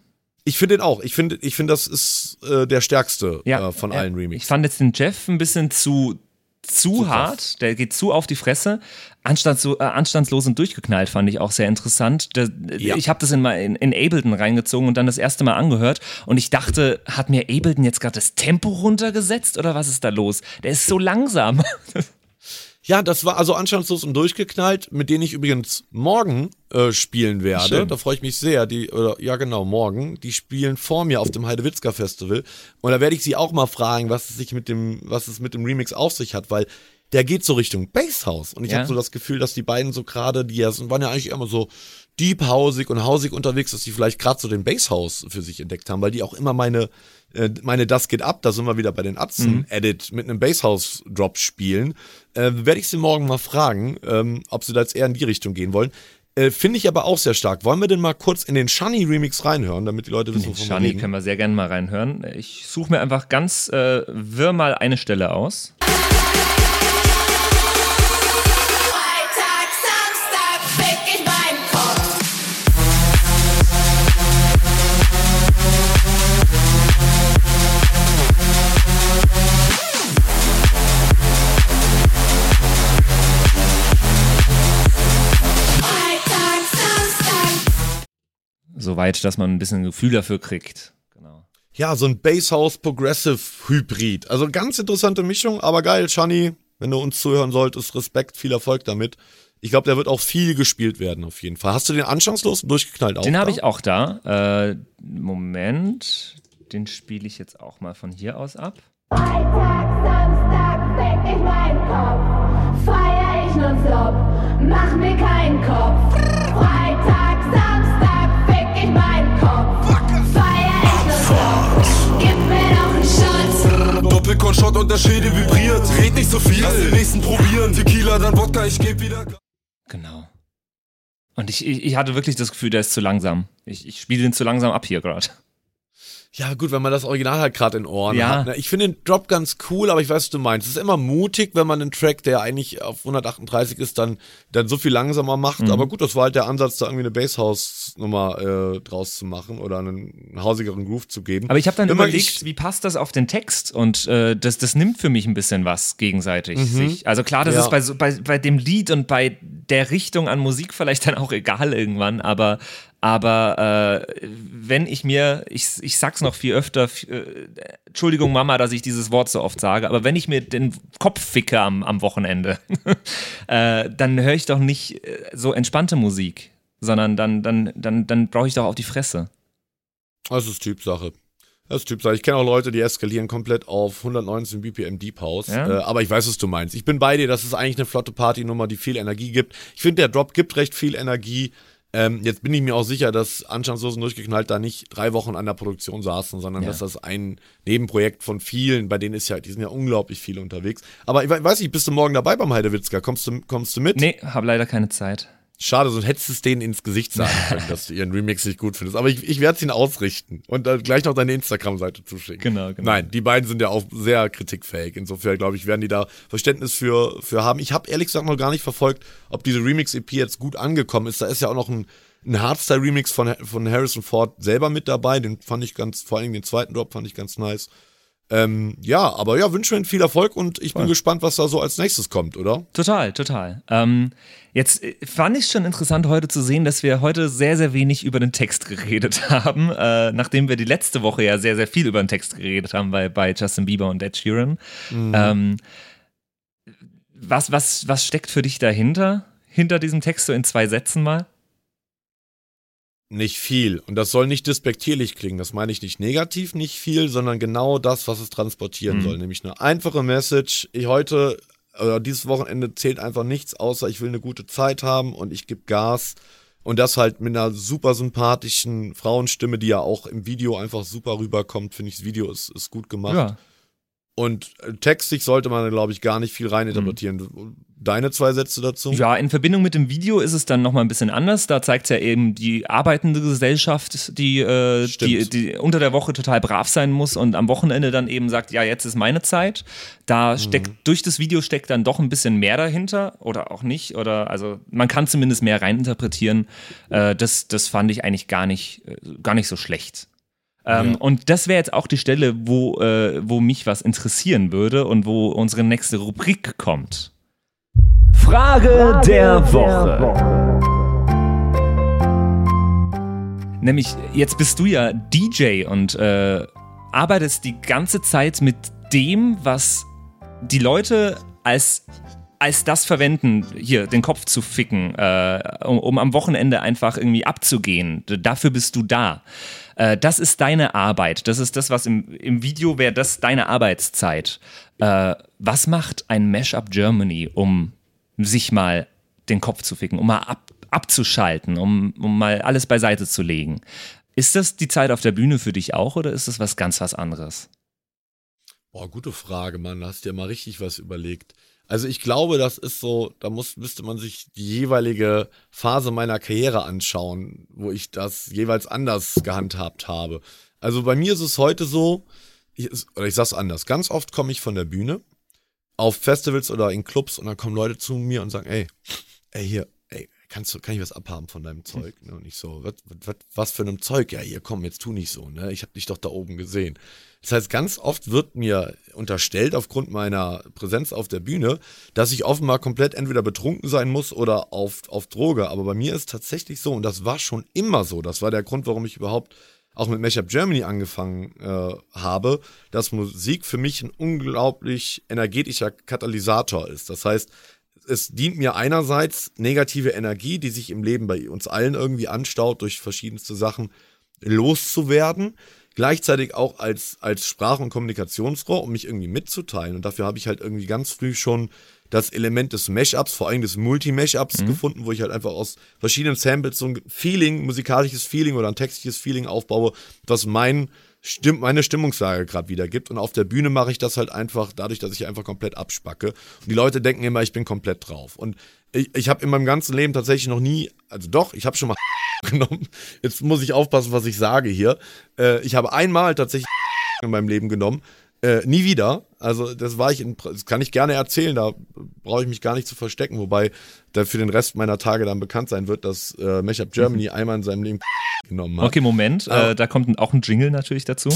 B: Ich finde den auch. Ich finde, ich finde, das ist äh, der stärkste
A: Ja,
B: äh, von
A: ja.
B: allen
A: Ich
B: Remixen.
A: fand jetzt den Jeff ein bisschen zu, zu,
B: krass.
A: hart. Der geht zu auf die Fresse. Anstandslo äh, anstandslos und durchgeknallt fand ich auch sehr interessant. Der,
B: Ja.
A: Ich habe das in, in, in Ableton reingezogen und dann das erste Mal angehört. Und ich dachte, hat mir Ableton jetzt gerade das Tempo runtergesetzt oder was ist da los? Der ist so langsam. <laughs>
B: Ja, das war also anstandslos und durchgeknallt, mit denen ich übrigens morgen äh, spielen werde.
A: Schön.
B: Da freue ich mich sehr. Die, oder, ja, genau, morgen. Die spielen vor mir auf dem Heidewitzka Festival. Und da werde ich sie auch mal fragen, was es sich mit dem, was es mit dem Remix auf sich hat, weil der geht so Richtung Basshouse. Und ich
A: Ja.
B: habe so das Gefühl, dass die beiden so gerade, die ja, sind- waren ja eigentlich immer so deep hausig und hausig unterwegs, dass die vielleicht gerade so den Basshouse für sich entdeckt haben, weil die auch immer meine, äh, meine Das geht ab, da sind wir wieder bei den Atzen-Edit mit einem Basshouse-Drop spielen. Äh, werde ich sie morgen mal fragen, ähm, ob sie da jetzt eher in die Richtung gehen wollen. Äh, Finde ich aber auch sehr stark. Wollen wir denn mal kurz in den Shani-Remix reinhören, damit die Leute wissen, wovon wir
A: Shani
B: reden?
A: können wir sehr gerne mal reinhören. Ich suche mir einfach ganz äh, wirr mal eine Stelle aus. Soweit, dass man ein bisschen ein Gefühl dafür kriegt. Genau.
B: Ja, so ein Basshouse Progressive Hybrid. Also ganz interessante Mischung, aber geil, Shani, wenn du uns zuhören solltest, Respekt, viel Erfolg damit. Ich glaube, der wird auch viel gespielt werden, auf jeden Fall. Hast du den anstandslos durchgeknallt auch?
A: Den habe ich auch da. Äh, Moment, den spiele ich jetzt auch mal von hier aus ab.
D: Freitag, Samstag, fick ich meinen Kopf. Feier ich nonstop, mach mir keinen Kopf. Freitag, Samstag,
E: Doppelkorn-Shot und der Schädel vibriert. Red nicht so viel, lass den nächsten probieren. Tequila, dann Wodka, ich geb wieder.
A: Genau. Und ich, ich, ich hatte wirklich das Gefühl, der ist zu langsam. Ich, ich spiele den zu langsam ab hier gerade.
B: Ja, gut, wenn man das Original halt gerade in Ohren
A: Ja.
B: hat. ne? Ich finde den Drop ganz cool, aber ich weiß, was du meinst. Es ist immer mutig, wenn man einen Track, der eigentlich auf 138 ist, dann, dann so viel langsamer macht.
A: Mhm.
B: Aber gut, das war halt der Ansatz, da irgendwie eine Basshouse-Nummer äh, draus zu machen oder einen, hausigeren Groove zu geben.
A: Aber ich habe dann
B: Immer
A: überlegt,
B: ich-
A: wie passt das auf den Text? Und äh, das, das nimmt für mich ein bisschen was gegenseitig. Sich. Also klar, das
B: Ja.
A: ist bei, bei, bei dem Lied und bei der Richtung an Musik vielleicht dann auch egal irgendwann, aber, aber äh, wenn ich mir, ich, ich sag's noch viel öfter, äh, Entschuldigung Mama, dass ich dieses Wort so oft sage, aber wenn ich mir den Kopf ficke am, am Wochenende, <laughs> äh, dann höre ich doch nicht äh, so entspannte Musik, sondern dann, dann, dann, dann brauche ich doch auf die Fresse.
B: Das ist Typsache. Das ist Typsache. Ich kenne auch Leute, die eskalieren komplett auf 119 BPM Deep House.
A: Ja.
B: Äh, aber ich weiß, was du meinst. Ich bin bei dir, das ist eigentlich eine flotte Partynummer, die viel Energie gibt. Ich finde, der Drop gibt recht viel Energie. Ähm, jetzt bin ich mir auch sicher, dass Anstandslosen durchgeknallt da nicht drei Wochen an der Produktion saßen, sondern
A: Ja.
B: dass das ein Nebenprojekt von vielen, bei denen ist ja, die sind ja unglaublich viele unterwegs. Aber ich we- weiß nicht, bist du morgen dabei beim Heidewitzka? Kommst du, kommst du mit?
A: Nee, habe leider keine Zeit.
B: Schade, sonst hättest du es denen ins Gesicht sagen <laughs> können, dass du ihren Remix nicht gut findest. Aber ich, ich werde es ihnen ausrichten und dann gleich noch deine Instagram-Seite zuschicken.
A: Genau, genau.
B: Nein, die beiden sind ja auch sehr kritikfähig. Insofern, glaube ich, werden die da Verständnis für, für haben. Ich habe ehrlich gesagt noch gar nicht verfolgt, ob diese Remix-EP jetzt gut angekommen ist. Da ist ja auch noch ein, ein Hardstyle-Remix von, von Harrison Ford selber mit dabei. Den fand ich ganz, vor allem den zweiten Drop fand ich ganz nice. Ähm, ja, aber ja, wünsche mir viel Erfolg und ich bin gespannt, was da so als nächstes kommt, oder?
A: Total, total. Ähm, jetzt äh, fand ich schon interessant heute zu sehen, dass wir heute sehr, sehr wenig über den Text geredet <laughs> haben, äh, nachdem wir die letzte Woche ja sehr, sehr viel über den Text geredet haben bei, bei Justin Bieber und Ed Sheeran. Ähm, was, was, was steckt für dich dahinter? Hinter diesem Text so in zwei Sätzen mal?
B: Nicht viel. Und das soll nicht despektierlich klingen. Das meine ich nicht negativ, nicht viel, sondern genau das, was es transportieren
A: Mhm.
B: soll. Nämlich eine einfache Message. Ich heute, oder dieses Wochenende zählt einfach nichts, außer ich will eine gute Zeit haben und ich gebe Gas. Und das halt mit einer super sympathischen Frauenstimme, die ja auch im Video einfach super rüberkommt. Finde ich, das Video ist, ist gut gemacht. Und äh, textlich sollte man, glaube ich, gar nicht viel reininterpretieren. Deine zwei Sätze dazu?
A: Ja, in Verbindung mit dem Video ist es dann nochmal ein bisschen anders. Da zeigt es ja eben die arbeitende Gesellschaft, die, äh, die, die unter der Woche total brav sein muss und am Wochenende dann eben sagt, ja, jetzt ist meine Zeit. Da steckt, durch das Video steckt dann doch ein bisschen mehr dahinter oder auch nicht. Oder also man kann zumindest mehr reininterpretieren. Äh, das, das fand ich eigentlich gar nicht, äh, gar nicht so schlecht. Ähm, Und das wäre jetzt auch die Stelle, wo, äh, wo mich was interessieren würde und wo unsere nächste Rubrik kommt.
F: Frage der Woche.
A: Nämlich, jetzt bist du ja DJ und äh, arbeitest die ganze Zeit mit dem, was die Leute als, als das verwenden, hier den Kopf zu ficken, äh, um, um am Wochenende einfach irgendwie abzugehen. Dafür bist du da. Äh, das ist deine Arbeit. Das ist das, was im, im Video wäre, das deine Arbeitszeit. Äh, was macht ein Mashup Germany, um sich mal den Kopf zu ficken, um mal ab, abzuschalten, um, um mal alles beiseite zu legen. Ist das die Zeit auf der Bühne für dich auch oder ist das was ganz was anderes?
B: Boah, gute Frage, Mann. Da hast dir mal richtig was überlegt. Also ich glaube, das ist so, da muss, müsste man sich die jeweilige Phase meiner Karriere anschauen, wo ich das jeweils anders gehandhabt habe. Also bei mir ist es heute so, ich, oder ich sag's anders, ganz oft komme ich von der Bühne auf Festivals oder in Clubs und dann kommen Leute zu mir und sagen, ey, ey hier, kannst du, kann ich was abhaben von deinem Zeug? Ne? Und ich so, was, was, was für einem Zeug? Ja, hier, komm, jetzt tu nicht so, ne? Ich hab dich doch da oben gesehen. Das heißt, ganz oft wird mir unterstellt, aufgrund meiner Präsenz auf der Bühne, dass ich offenbar komplett entweder betrunken sein muss oder auf, auf Droge. Aber bei mir ist tatsächlich so, und das war schon immer so, das war der Grund, warum ich überhaupt auch mit Mashup Germany angefangen äh, habe, dass Musik für mich ein unglaublich energetischer Katalysator ist. Das heißt, es dient mir einerseits negative Energie, die sich im Leben bei uns allen irgendwie anstaut durch verschiedenste Sachen, loszuwerden. Gleichzeitig auch als, als Sprach- und Kommunikationsrohr, um mich irgendwie mitzuteilen. Und dafür habe ich halt irgendwie ganz früh schon das Element des Mashups, vor allem des Multi-Mashups gefunden, wo ich halt einfach aus verschiedenen Samples so ein Feeling, musikalisches Feeling oder ein textliches Feeling aufbaue, was mein Stimm meine Stimmungslage gerade wiedergibt. Und auf der Bühne mache ich das halt einfach dadurch, dass ich einfach komplett abspacke. Und die Leute denken immer, ich bin komplett drauf. Und ich, ich habe in meinem ganzen Leben tatsächlich noch nie, also doch, ich habe schon mal <laughs> genommen. Jetzt muss ich aufpassen, was ich sage hier. Äh, ich habe einmal tatsächlich <laughs> in meinem Leben genommen. Äh, nie wieder. Also das war ich, in, das kann ich gerne erzählen, da brauche ich mich gar nicht zu verstecken, wobei der für den Rest meiner Tage dann bekannt sein wird, dass äh, Mashup Germany einmal in seinem Leben <laughs> genommen hat.
A: Okay, Moment,
B: Ah.
A: äh, da kommt auch ein Jingle natürlich dazu.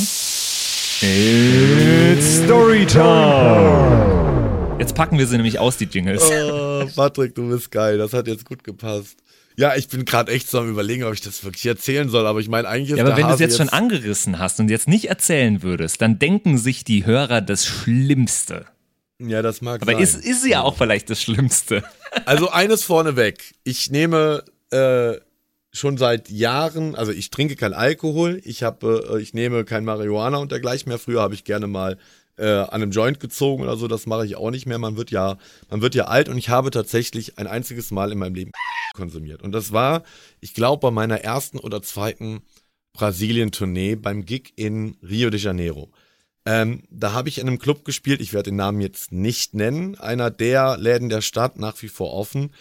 F: It's Storytime.
A: Jetzt packen wir sie nämlich aus, die Jingles.
B: Oh, Patrick, du bist geil, das hat jetzt gut gepasst. Ja, ich bin gerade echt so am überlegen, ob ich das wirklich erzählen soll, aber ich meine, eigentlich ist
A: Ja, aber wenn du es
B: Hase
A: jetzt schon angerissen hast und jetzt nicht erzählen würdest, dann denken sich die Hörer das Schlimmste.
B: Ja, das mag
A: Aber
B: sein.
A: ist, ist ja auch vielleicht das Schlimmste. <laughs>
B: Also eines vorneweg. Ich nehme äh, schon seit Jahren, also ich trinke kein Alkohol, ich habe, äh, ich nehme kein Marihuana und dergleichen mehr. Früher habe ich gerne mal äh, an einem Joint gezogen oder so, das mache ich auch nicht mehr. Man wird ja, man wird ja alt und ich habe tatsächlich ein einziges Mal in meinem Leben <laughs> konsumiert. Und das war, ich glaube, bei meiner ersten oder zweiten Brasilien-Tournee beim Gig in Rio de Janeiro. Ähm, da habe ich in einem Club gespielt, ich werde den Namen jetzt nicht nennen, einer der Läden der Stadt, nach wie vor offen.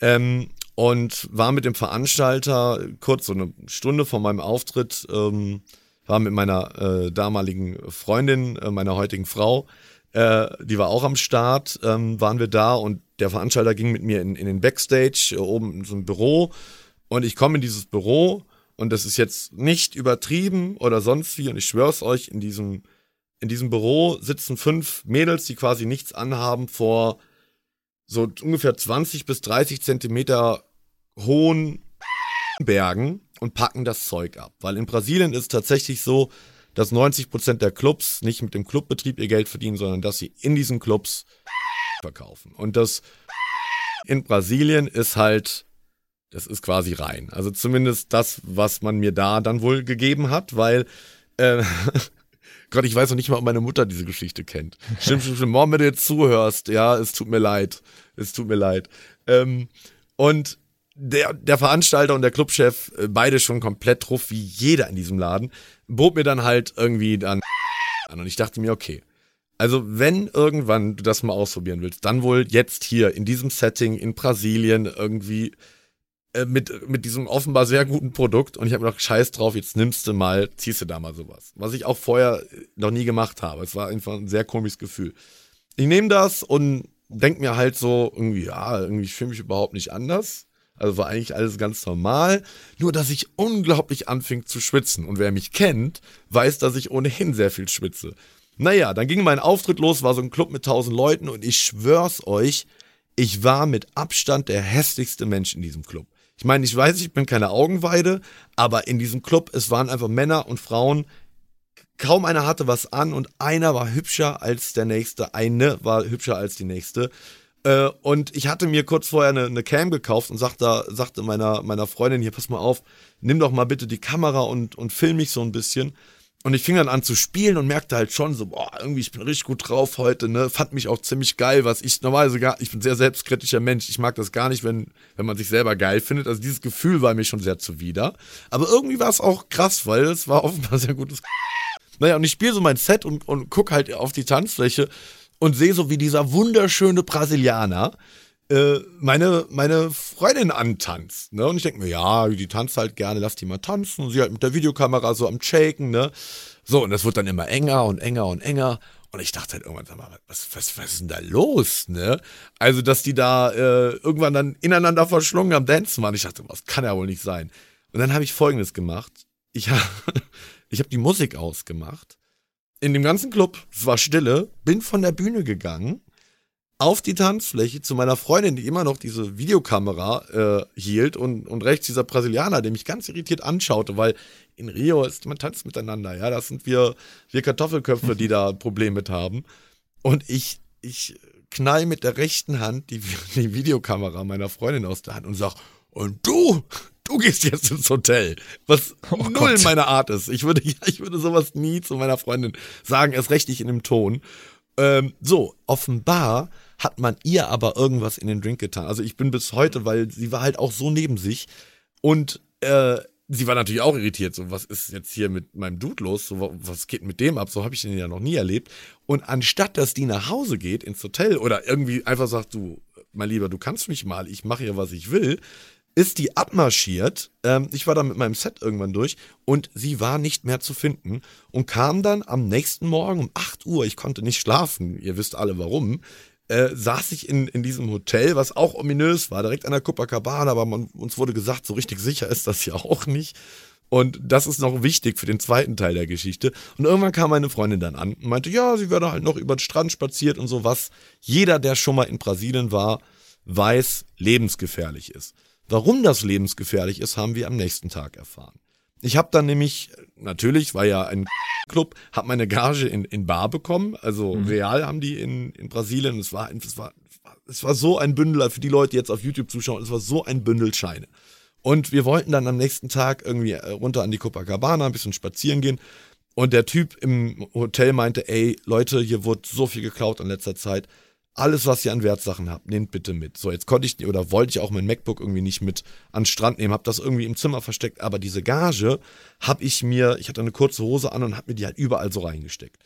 B: Ähm, und war mit dem Veranstalter kurz so eine Stunde vor meinem Auftritt, ähm, war mit meiner äh, damaligen Freundin, äh, meiner heutigen Frau, äh, die war auch am Start, ähm, waren wir da und der Veranstalter ging mit mir in, in den Backstage, äh, oben in so ein Büro. Und ich komme in dieses Büro und das ist jetzt nicht übertrieben oder sonst wie und ich schwör's euch, in diesem in diesem Büro sitzen fünf Mädels, die quasi nichts anhaben, vor so ungefähr 20 bis 30 Zentimeter hohen Bergen und packen das Zeug ab. Weil in Brasilien ist tatsächlich so, dass 90 Prozent der Clubs nicht mit dem Clubbetrieb ihr Geld verdienen, sondern dass sie in diesen Clubs verkaufen. Und das in Brasilien ist halt, das ist quasi rein. Also zumindest das, was man mir da dann wohl gegeben hat, weil, äh, <laughs> Gott, ich weiß noch nicht mal, ob meine Mutter diese Geschichte kennt. Stimmt, stimmt, stimmt. Mom, wenn du jetzt zuhörst, ja, es tut mir leid. Es tut mir leid. Ähm, und der, der Veranstalter und der Clubchef, äh, beide schon komplett drauf, wie jeder in diesem Laden, bot mir dann halt irgendwie dann an. Und ich dachte mir, okay, also wenn irgendwann du das mal ausprobieren willst, dann wohl jetzt hier in diesem Setting in Brasilien irgendwie äh, mit, mit diesem offenbar sehr guten Produkt. Und ich habe mir gedacht, scheiß drauf, jetzt nimmst du mal, ziehst du da mal sowas. Was ich auch vorher noch nie gemacht habe. Es war einfach ein sehr komisches Gefühl. Ich nehme das und denk mir halt so, irgendwie, ja, irgendwie fühle mich überhaupt nicht anders. Also war eigentlich alles ganz normal. Nur, dass ich unglaublich anfing zu schwitzen. Und wer mich kennt, weiß, dass ich ohnehin sehr viel schwitze. Naja, dann ging mein Auftritt los, war so ein Club mit tausend Leuten und ich schwör's euch, ich war mit Abstand der hässlichste Mensch in diesem Club. Ich meine, ich weiß, ich bin keine Augenweide, aber in diesem Club, es waren einfach Männer und Frauen. Kaum einer hatte was an und einer war hübscher als der nächste. Eine war hübscher als die nächste. Äh, und ich hatte mir kurz vorher eine, eine Cam gekauft und sagte, sagte meiner, meiner Freundin hier, pass mal auf, nimm doch mal bitte die Kamera und, und film mich so ein bisschen. Und ich fing dann an zu spielen und merkte halt schon so, boah, irgendwie, ich bin richtig gut drauf heute, ne? Fand mich auch ziemlich geil, was ich normalerweise gar, ich bin sehr selbstkritischer Mensch. Ich mag das gar nicht, wenn, wenn man sich selber geil findet. Also dieses Gefühl war mir schon sehr zuwider. Aber irgendwie war es auch krass, weil es war offenbar sehr gutes. <laughs> Naja, und ich spiele so mein Set und, und guck halt auf die Tanzfläche und sehe so, wie dieser wunderschöne Brasilianer äh, meine, meine Freundin antanzt. Ne? Und ich denke mir, ja, die tanzt halt gerne, lass die mal tanzen. Und sie halt mit der Videokamera so am Shaken, ne? So, und das wird dann immer enger und enger und enger. Und ich dachte halt irgendwann, sag mal, was, was, was ist denn da los, ne? Also, dass die da äh, irgendwann dann ineinander verschlungen am Dancen waren. Ich dachte, was kann ja wohl nicht sein. Und dann habe ich folgendes gemacht. Ich <laughs> habe ich hab die Musik ausgemacht. In dem ganzen Club, es war Stille, bin von der Bühne gegangen, auf die Tanzfläche zu meiner Freundin, die immer noch diese Videokamera äh, hielt und, und rechts dieser Brasilianer, der mich ganz irritiert anschaute, weil in Rio ist man tanzt miteinander, ja, das sind wir, wir Kartoffelköpfe, die da <laughs> ein Problem mit haben. Und ich, ich knall mit der rechten Hand die, die Videokamera meiner Freundin aus der Hand und sag, und du, du gehst jetzt ins Hotel. Was null
A: Gott.
B: meine Art ist. Ich würde, <laughs> ich würde sowas nie zu meiner Freundin sagen, erst recht nicht in dem Ton. Ähm, so, offenbar hat man ihr aber irgendwas in den Drink getan. Also ich bin bis heute, weil sie war halt auch so neben sich und äh, sie war natürlich auch irritiert. So, was ist jetzt hier mit meinem Dude los? So, wa- was geht mit dem ab? So habe ich den ja noch nie erlebt. Und anstatt dass die nach Hause geht ins Hotel oder irgendwie einfach sagt, du, mein Lieber, du kannst mich mal, ich mache hier, was ich will, ist die abmarschiert. Ähm, ich war da mit meinem Set irgendwann durch und sie war nicht mehr zu finden und kam dann am nächsten Morgen um 8 Uhr, ich konnte nicht schlafen, ihr wisst alle warum, äh, saß ich in, in diesem Hotel, was auch ominös war, direkt an der Copacabana, aber man, uns wurde gesagt, so richtig sicher ist das ja auch nicht. Und das ist noch wichtig für den zweiten Teil der Geschichte. Und irgendwann kam meine Freundin dann an und meinte, ja, sie wäre halt noch über den Strand spaziert und so was. Jeder, der schon mal in Brasilien war, weiß, lebensgefährlich ist. Warum das lebensgefährlich ist, haben wir am nächsten Tag erfahren. Ich habe dann nämlich, natürlich, war ja ein Club, habe meine Gage in, in Bar bekommen, also real haben die in, in Brasilien. Es war, es, war, es war so ein Bündel, für die Leute, die jetzt auf YouTube zuschauen, es war so ein Bündel Scheine. Und wir wollten dann am nächsten Tag irgendwie äh, runter an die Copacabana, ein bisschen spazieren gehen. Und der Typ im Hotel meinte, ey, Leute, hier wurde so viel geklaut in letzter Zeit. Alles, was ihr an Wertsachen habt, nehmt bitte mit. So, jetzt konnte ich oder wollte ich auch mein MacBook irgendwie nicht mit an den Strand nehmen, hab das irgendwie im Zimmer versteckt, aber diese Gage hab ich mir, ich hatte eine kurze Hose an und hab mir die halt überall so reingesteckt.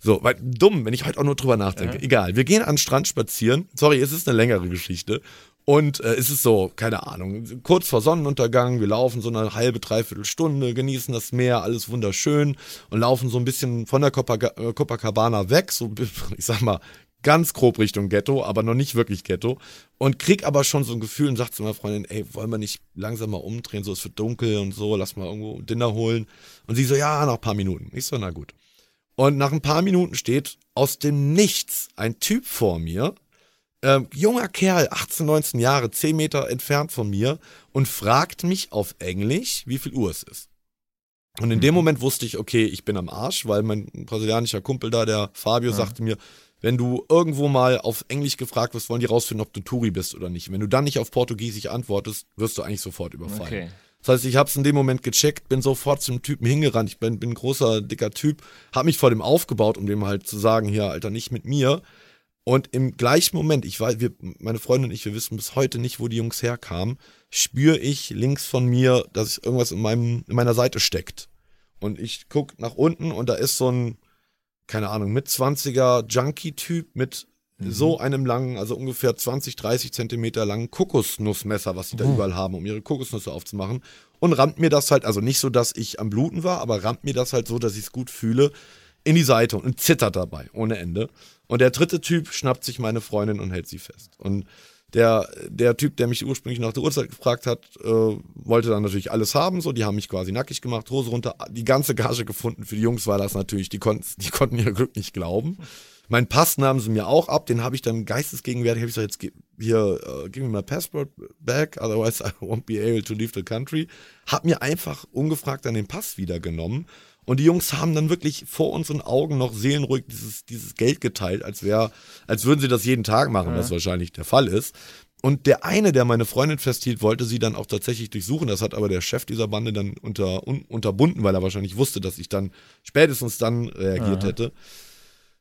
B: So, weil dumm, wenn ich heute auch nur drüber nachdenke. Egal, wir gehen an den Strand spazieren. Sorry, es ist eine längere Geschichte. Und äh, es ist so, keine Ahnung, kurz vor Sonnenuntergang, wir laufen so eine halbe, dreiviertel Stunde, genießen das Meer, alles wunderschön und laufen so ein bisschen von der äh, Copacabana weg, so, <laughs> ich sag mal, ganz grob Richtung Ghetto, aber noch nicht wirklich Ghetto. Und krieg aber schon so ein Gefühl und sag zu meiner Freundin, ey, wollen wir nicht langsam mal umdrehen, so es wird dunkel und so, lass mal irgendwo Dinner holen. Und sie so, ja, noch ein paar Minuten. Ich so, na gut. Und nach ein paar Minuten steht aus dem Nichts ein Typ vor mir, ähm, junger Kerl, 18, 19 Jahre, 10 Meter entfernt von mir und fragt mich auf Englisch, wie viel Uhr es ist. Und in dem Moment wusste ich, okay, ich bin am Arsch, weil mein brasilianischer Kumpel da, der Fabio, sagte mir, wenn du irgendwo mal auf Englisch gefragt wirst, wollen die rausfinden, ob du Turi bist oder nicht. Wenn du dann nicht auf Portugiesisch antwortest, wirst du eigentlich sofort überfallen.
A: Okay.
B: Das heißt, ich habe es in dem Moment gecheckt, bin sofort zum Typen hingerannt. Ich bin, bin ein großer, dicker Typ, habe mich vor dem aufgebaut, um dem halt zu sagen, hier, Alter, nicht mit mir. Und im gleichen Moment, ich weiß, wir, meine Freundin und ich, wir wissen bis heute nicht, wo die Jungs herkamen, spüre ich links von mir, dass irgendwas in, meinem, in meiner Seite steckt. Und ich guck nach unten und da ist so ein, keine Ahnung, mit 20er Junkie-Typ mit so einem langen, also ungefähr 20, 30 Zentimeter langen Kokosnussmesser, was sie da überall haben, um ihre Kokosnüsse aufzumachen. Und rammt mir das halt, also nicht so, dass ich am Bluten war, aber rammt mir das halt so, dass ich es gut fühle, in die Seite und zittert dabei, ohne Ende. Und der dritte Typ schnappt sich meine Freundin und hält sie fest. Und der, der Typ, der mich ursprünglich nach der Uhrzeit gefragt hat, äh, wollte dann natürlich alles haben. So, die haben mich quasi nackig gemacht, Hose runter, die ganze Gage gefunden. Für die Jungs war das natürlich, die, konnten die konnten ihr Glück nicht glauben. Mein Pass nahmen sie mir auch ab, den habe ich dann geistesgegenwärtig, habe ich gesagt, jetzt hier, äh, give me my passport back, otherwise I won't be able to leave the country. Hab mir einfach ungefragt dann den Pass wieder genommen. Und die Jungs haben dann wirklich vor unseren Augen noch seelenruhig dieses, dieses Geld geteilt, als wäre, als würden sie das jeden Tag machen, was wahrscheinlich der Fall ist. Und der eine, der meine Freundin festhielt, wollte sie dann auch tatsächlich durchsuchen. Das hat aber der Chef dieser Bande dann unter, un, unterbunden, weil er wahrscheinlich wusste, dass ich dann spätestens dann reagiert hätte.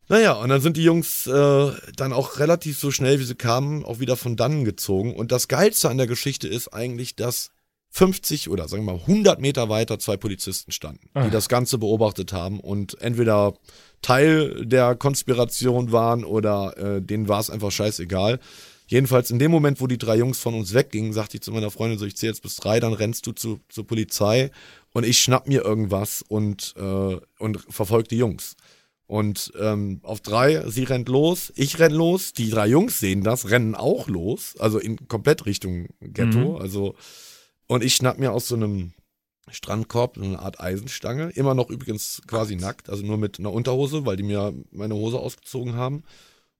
B: Naja, und dann sind die Jungs äh, dann auch relativ so schnell, wie sie kamen, auch wieder von dannen gezogen. Und das Geilste an der Geschichte ist eigentlich, dass 50 oder sagen wir mal 100 Meter weiter zwei Polizisten standen, die das Ganze beobachtet haben und entweder Teil der Konspiration waren oder äh, denen war es einfach scheißegal. Jedenfalls in dem Moment, wo die drei Jungs von uns weggingen, sagte ich zu meiner Freundin so, ich zähle jetzt bis drei, dann rennst du zu, zur Polizei und ich schnapp mir irgendwas und, äh, und verfolge die Jungs. Und ähm, auf drei, sie rennt los, ich renn los, die drei Jungs sehen das, rennen auch los, also in komplett Richtung Ghetto. Also, und ich schnapp mir aus so einem Strandkorb eine Art Eisenstange, immer noch übrigens quasi nackt, also nur mit einer Unterhose, weil die mir meine Hose ausgezogen haben.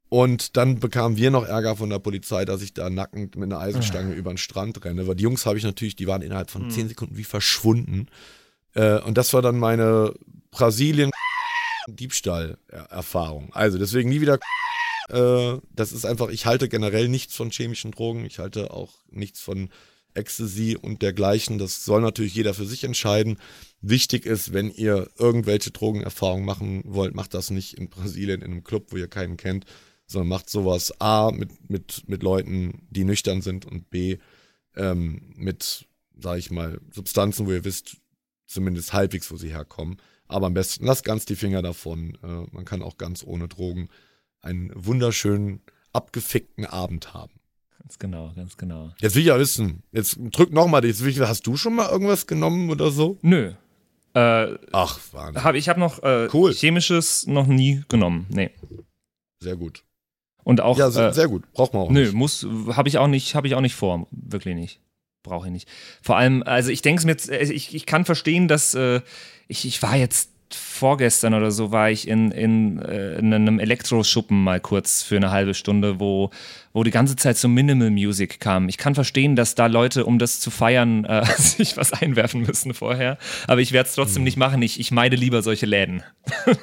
B: Und dann bekamen wir noch Ärger von der Polizei, dass ich da nackend mit einer Eisenstange über den Strand renne. Weil die Jungs habe ich natürlich, die waren innerhalb von zehn Sekunden wie verschwunden. Äh, und das war dann meine Brasilien Diebstahl-Erfahrung. Also deswegen nie wieder. Äh, das ist einfach, ich halte generell nichts von chemischen Drogen. Ich halte auch nichts von Ecstasy und dergleichen. Das soll natürlich jeder für sich entscheiden. Wichtig ist, wenn ihr irgendwelche Drogenerfahrungen machen wollt, macht das nicht in Brasilien in einem Club, wo ihr keinen kennt, sondern macht sowas A mit, mit, mit Leuten, die nüchtern sind und B ähm, mit, sag ich mal, Substanzen, wo ihr wisst, zumindest halbwegs, wo sie herkommen. Aber am besten lasst ganz die Finger davon. Äh, man kann auch ganz ohne Drogen einen wunderschönen, abgefickten Abend haben.
A: Ganz genau, ganz genau.
B: Jetzt will ich ja wissen, jetzt drück nochmal, jetzt will ich, hast du schon mal irgendwas genommen oder so?
A: Nö. Äh,
B: Ach, Wahnsinn.
A: hab, ich habe noch äh,
B: Cool.
A: chemisches noch nie genommen. Nee.
B: Sehr gut.
A: Und auch
B: Ja, sehr,
A: äh,
B: sehr gut. Braucht man auch
A: Nö,
B: nicht.
A: muss, habe ich auch nicht, habe ich auch nicht vor, wirklich nicht. Brauche ich nicht. Vor allem, also ich denke es mir jetzt, äh, ich, ich kann verstehen, dass äh, ich, ich war jetzt vorgestern oder so, war ich in, in, äh, in einem Elektroschuppen mal kurz für eine halbe Stunde, wo, wo die ganze Zeit so Minimal Music kam. Ich kann verstehen, dass da Leute, um das zu feiern, äh, <laughs> sich was einwerfen müssen vorher. Aber ich werde es trotzdem
B: Mhm.
A: nicht machen. Ich, ich meide lieber solche Läden. <laughs>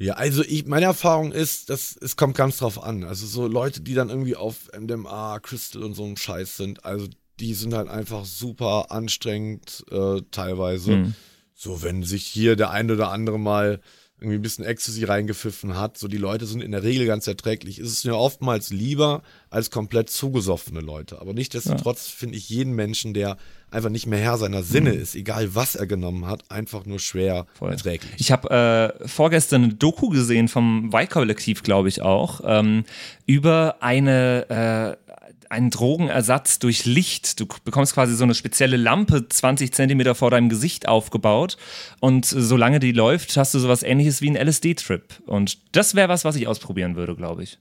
B: Ja, also ich, meine Erfahrung ist, dass es kommt ganz drauf an. Also so Leute, die dann irgendwie auf MDMA, Crystal und so einem Scheiß sind, also die sind halt einfach super anstrengend äh, teilweise.
A: Mhm.
B: So, wenn sich hier der ein oder andere mal irgendwie ein bisschen Ecstasy reingepfiffen hat, so die Leute sind in der Regel ganz erträglich. Es ist mir oftmals lieber als komplett zugesoffene Leute. Aber nichtsdestotrotz finde ich jeden Menschen, der einfach nicht mehr Herr seiner Sinne ist, egal was er genommen hat, einfach nur schwer
A: Voll.
B: erträglich.
A: Ich habe äh, vorgestern eine Doku gesehen vom Y-Kollektiv, glaube ich auch, ähm, über eine äh, einen Drogenersatz durch Licht. Du bekommst quasi so eine spezielle Lampe 20 Zentimeter vor deinem Gesicht aufgebaut und solange die läuft, hast du sowas ähnliches wie ein LSD-Trip. Und das wäre was, was ich ausprobieren würde, glaube ich.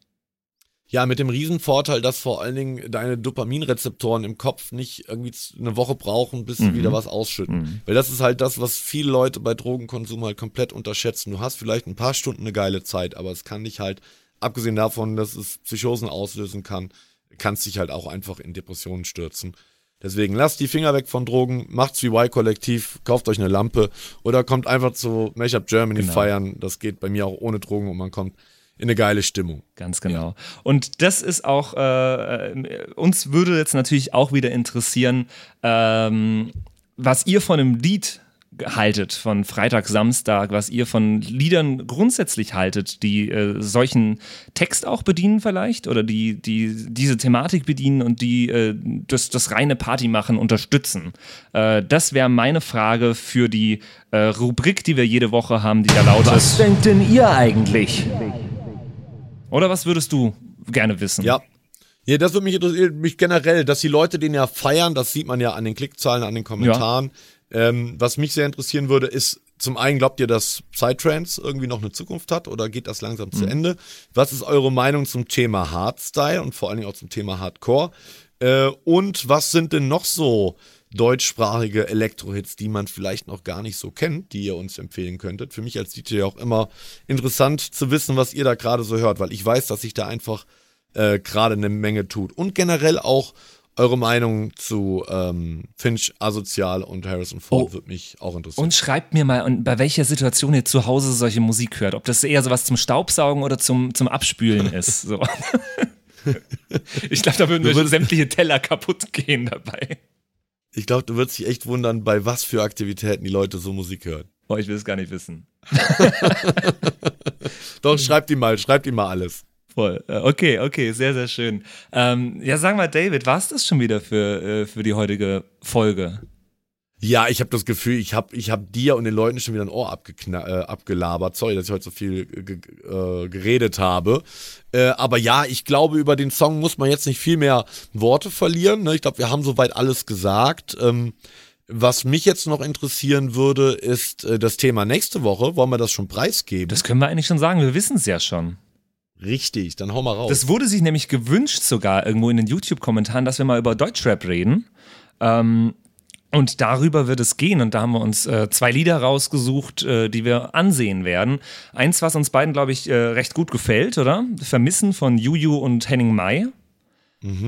B: Ja, mit dem Riesenvorteil, dass vor allen Dingen deine Dopaminrezeptoren im Kopf nicht irgendwie eine Woche brauchen, bis sie wieder was ausschütten. Weil das ist halt das, was viele Leute bei Drogenkonsum halt komplett unterschätzen. Du hast vielleicht ein paar Stunden eine geile Zeit, aber es kann dich halt, abgesehen davon, dass es Psychosen auslösen kann, kannst dich halt auch einfach in Depressionen stürzen. Deswegen lasst die Finger weg von Drogen, macht's wie Y-Kollektiv, kauft euch eine Lampe oder kommt einfach zu Mashup Germany
A: Genau.
B: feiern. Das geht bei mir auch ohne Drogen und man kommt in eine geile Stimmung.
A: Ganz genau. Und das ist auch, äh, äh, uns würde jetzt natürlich auch wieder interessieren, ähm, was ihr von einem Lied haltet, von Freitag, Samstag, was ihr von Liedern grundsätzlich haltet, die äh, solchen Text auch bedienen vielleicht oder die, die diese Thematik bedienen und die äh, das, das reine Party machen unterstützen. Äh, das wäre meine Frage für die äh, Rubrik, die wir jede Woche haben, die da lautet.
F: Was denkt denn ihr eigentlich?
A: Oder was würdest du gerne wissen?
B: Ja. Ja, das würde mich interessieren, mich generell, dass die Leute den ja feiern, das sieht man ja an den Klickzahlen, an den Kommentaren. Ähm, was mich sehr interessieren würde, ist zum einen, glaubt ihr, dass Psytrance irgendwie noch eine Zukunft hat oder geht das langsam zu Ende? Was ist eure Meinung zum Thema Hardstyle und vor allen Dingen auch zum Thema Hardcore? Äh, und was sind denn noch so deutschsprachige Elektro-Hits, die man vielleicht noch gar nicht so kennt, die ihr uns empfehlen könntet? Für mich als DJ auch immer interessant zu wissen, was ihr da gerade so hört, weil ich weiß, dass sich da einfach äh, gerade eine Menge tut. Und generell auch eure Meinung zu ähm, Finch, Asozial und Harrison Ford
A: Oh.
B: wird mich auch interessieren.
A: Und schreibt mir mal, bei welcher Situation ihr zu Hause solche Musik hört. Ob das eher sowas zum Staubsaugen oder zum, zum Abspülen ist. So. <laughs> Ich glaube, da würden wir
B: würdest-
A: sämtliche Teller kaputt gehen dabei.
B: ich glaube, du würdest dich echt wundern, bei was für Aktivitäten die Leute so Musik hören.
A: Boah, ich will es gar nicht wissen. <laughs>
B: Doch, schreibt ihm mal, schreibt ihm mal alles.
A: Voll. Äh, Okay, okay, sehr, sehr schön. Ähm, ja, sag mal, David, war es das schon wieder für, äh, für die heutige Folge?
B: Ja, ich habe das Gefühl, ich habe ich hab dir und den Leuten schon wieder ein Ohr äh, abgelabert. Sorry, dass ich heute so viel äh, geredet habe. Äh, aber ja, ich glaube, über den Song muss man jetzt nicht viel mehr Worte verlieren. Ne? Ich glaube, wir haben soweit alles gesagt. Ähm, was mich jetzt noch interessieren würde, ist äh, das Thema nächste Woche. Wollen wir das schon preisgeben?
A: Das können wir eigentlich schon sagen, wir wissen es ja schon.
B: Richtig, dann hau mal raus.
A: Das wurde sich nämlich gewünscht sogar irgendwo in den YouTube-Kommentaren, dass wir mal über Deutschrap reden. Ähm, und darüber wird es gehen. Und da haben wir uns äh, zwei Lieder rausgesucht, äh, die wir ansehen werden. Eins, was uns beiden, glaube ich, äh, recht gut gefällt, oder? Vermissen von Juju und Henning Mai.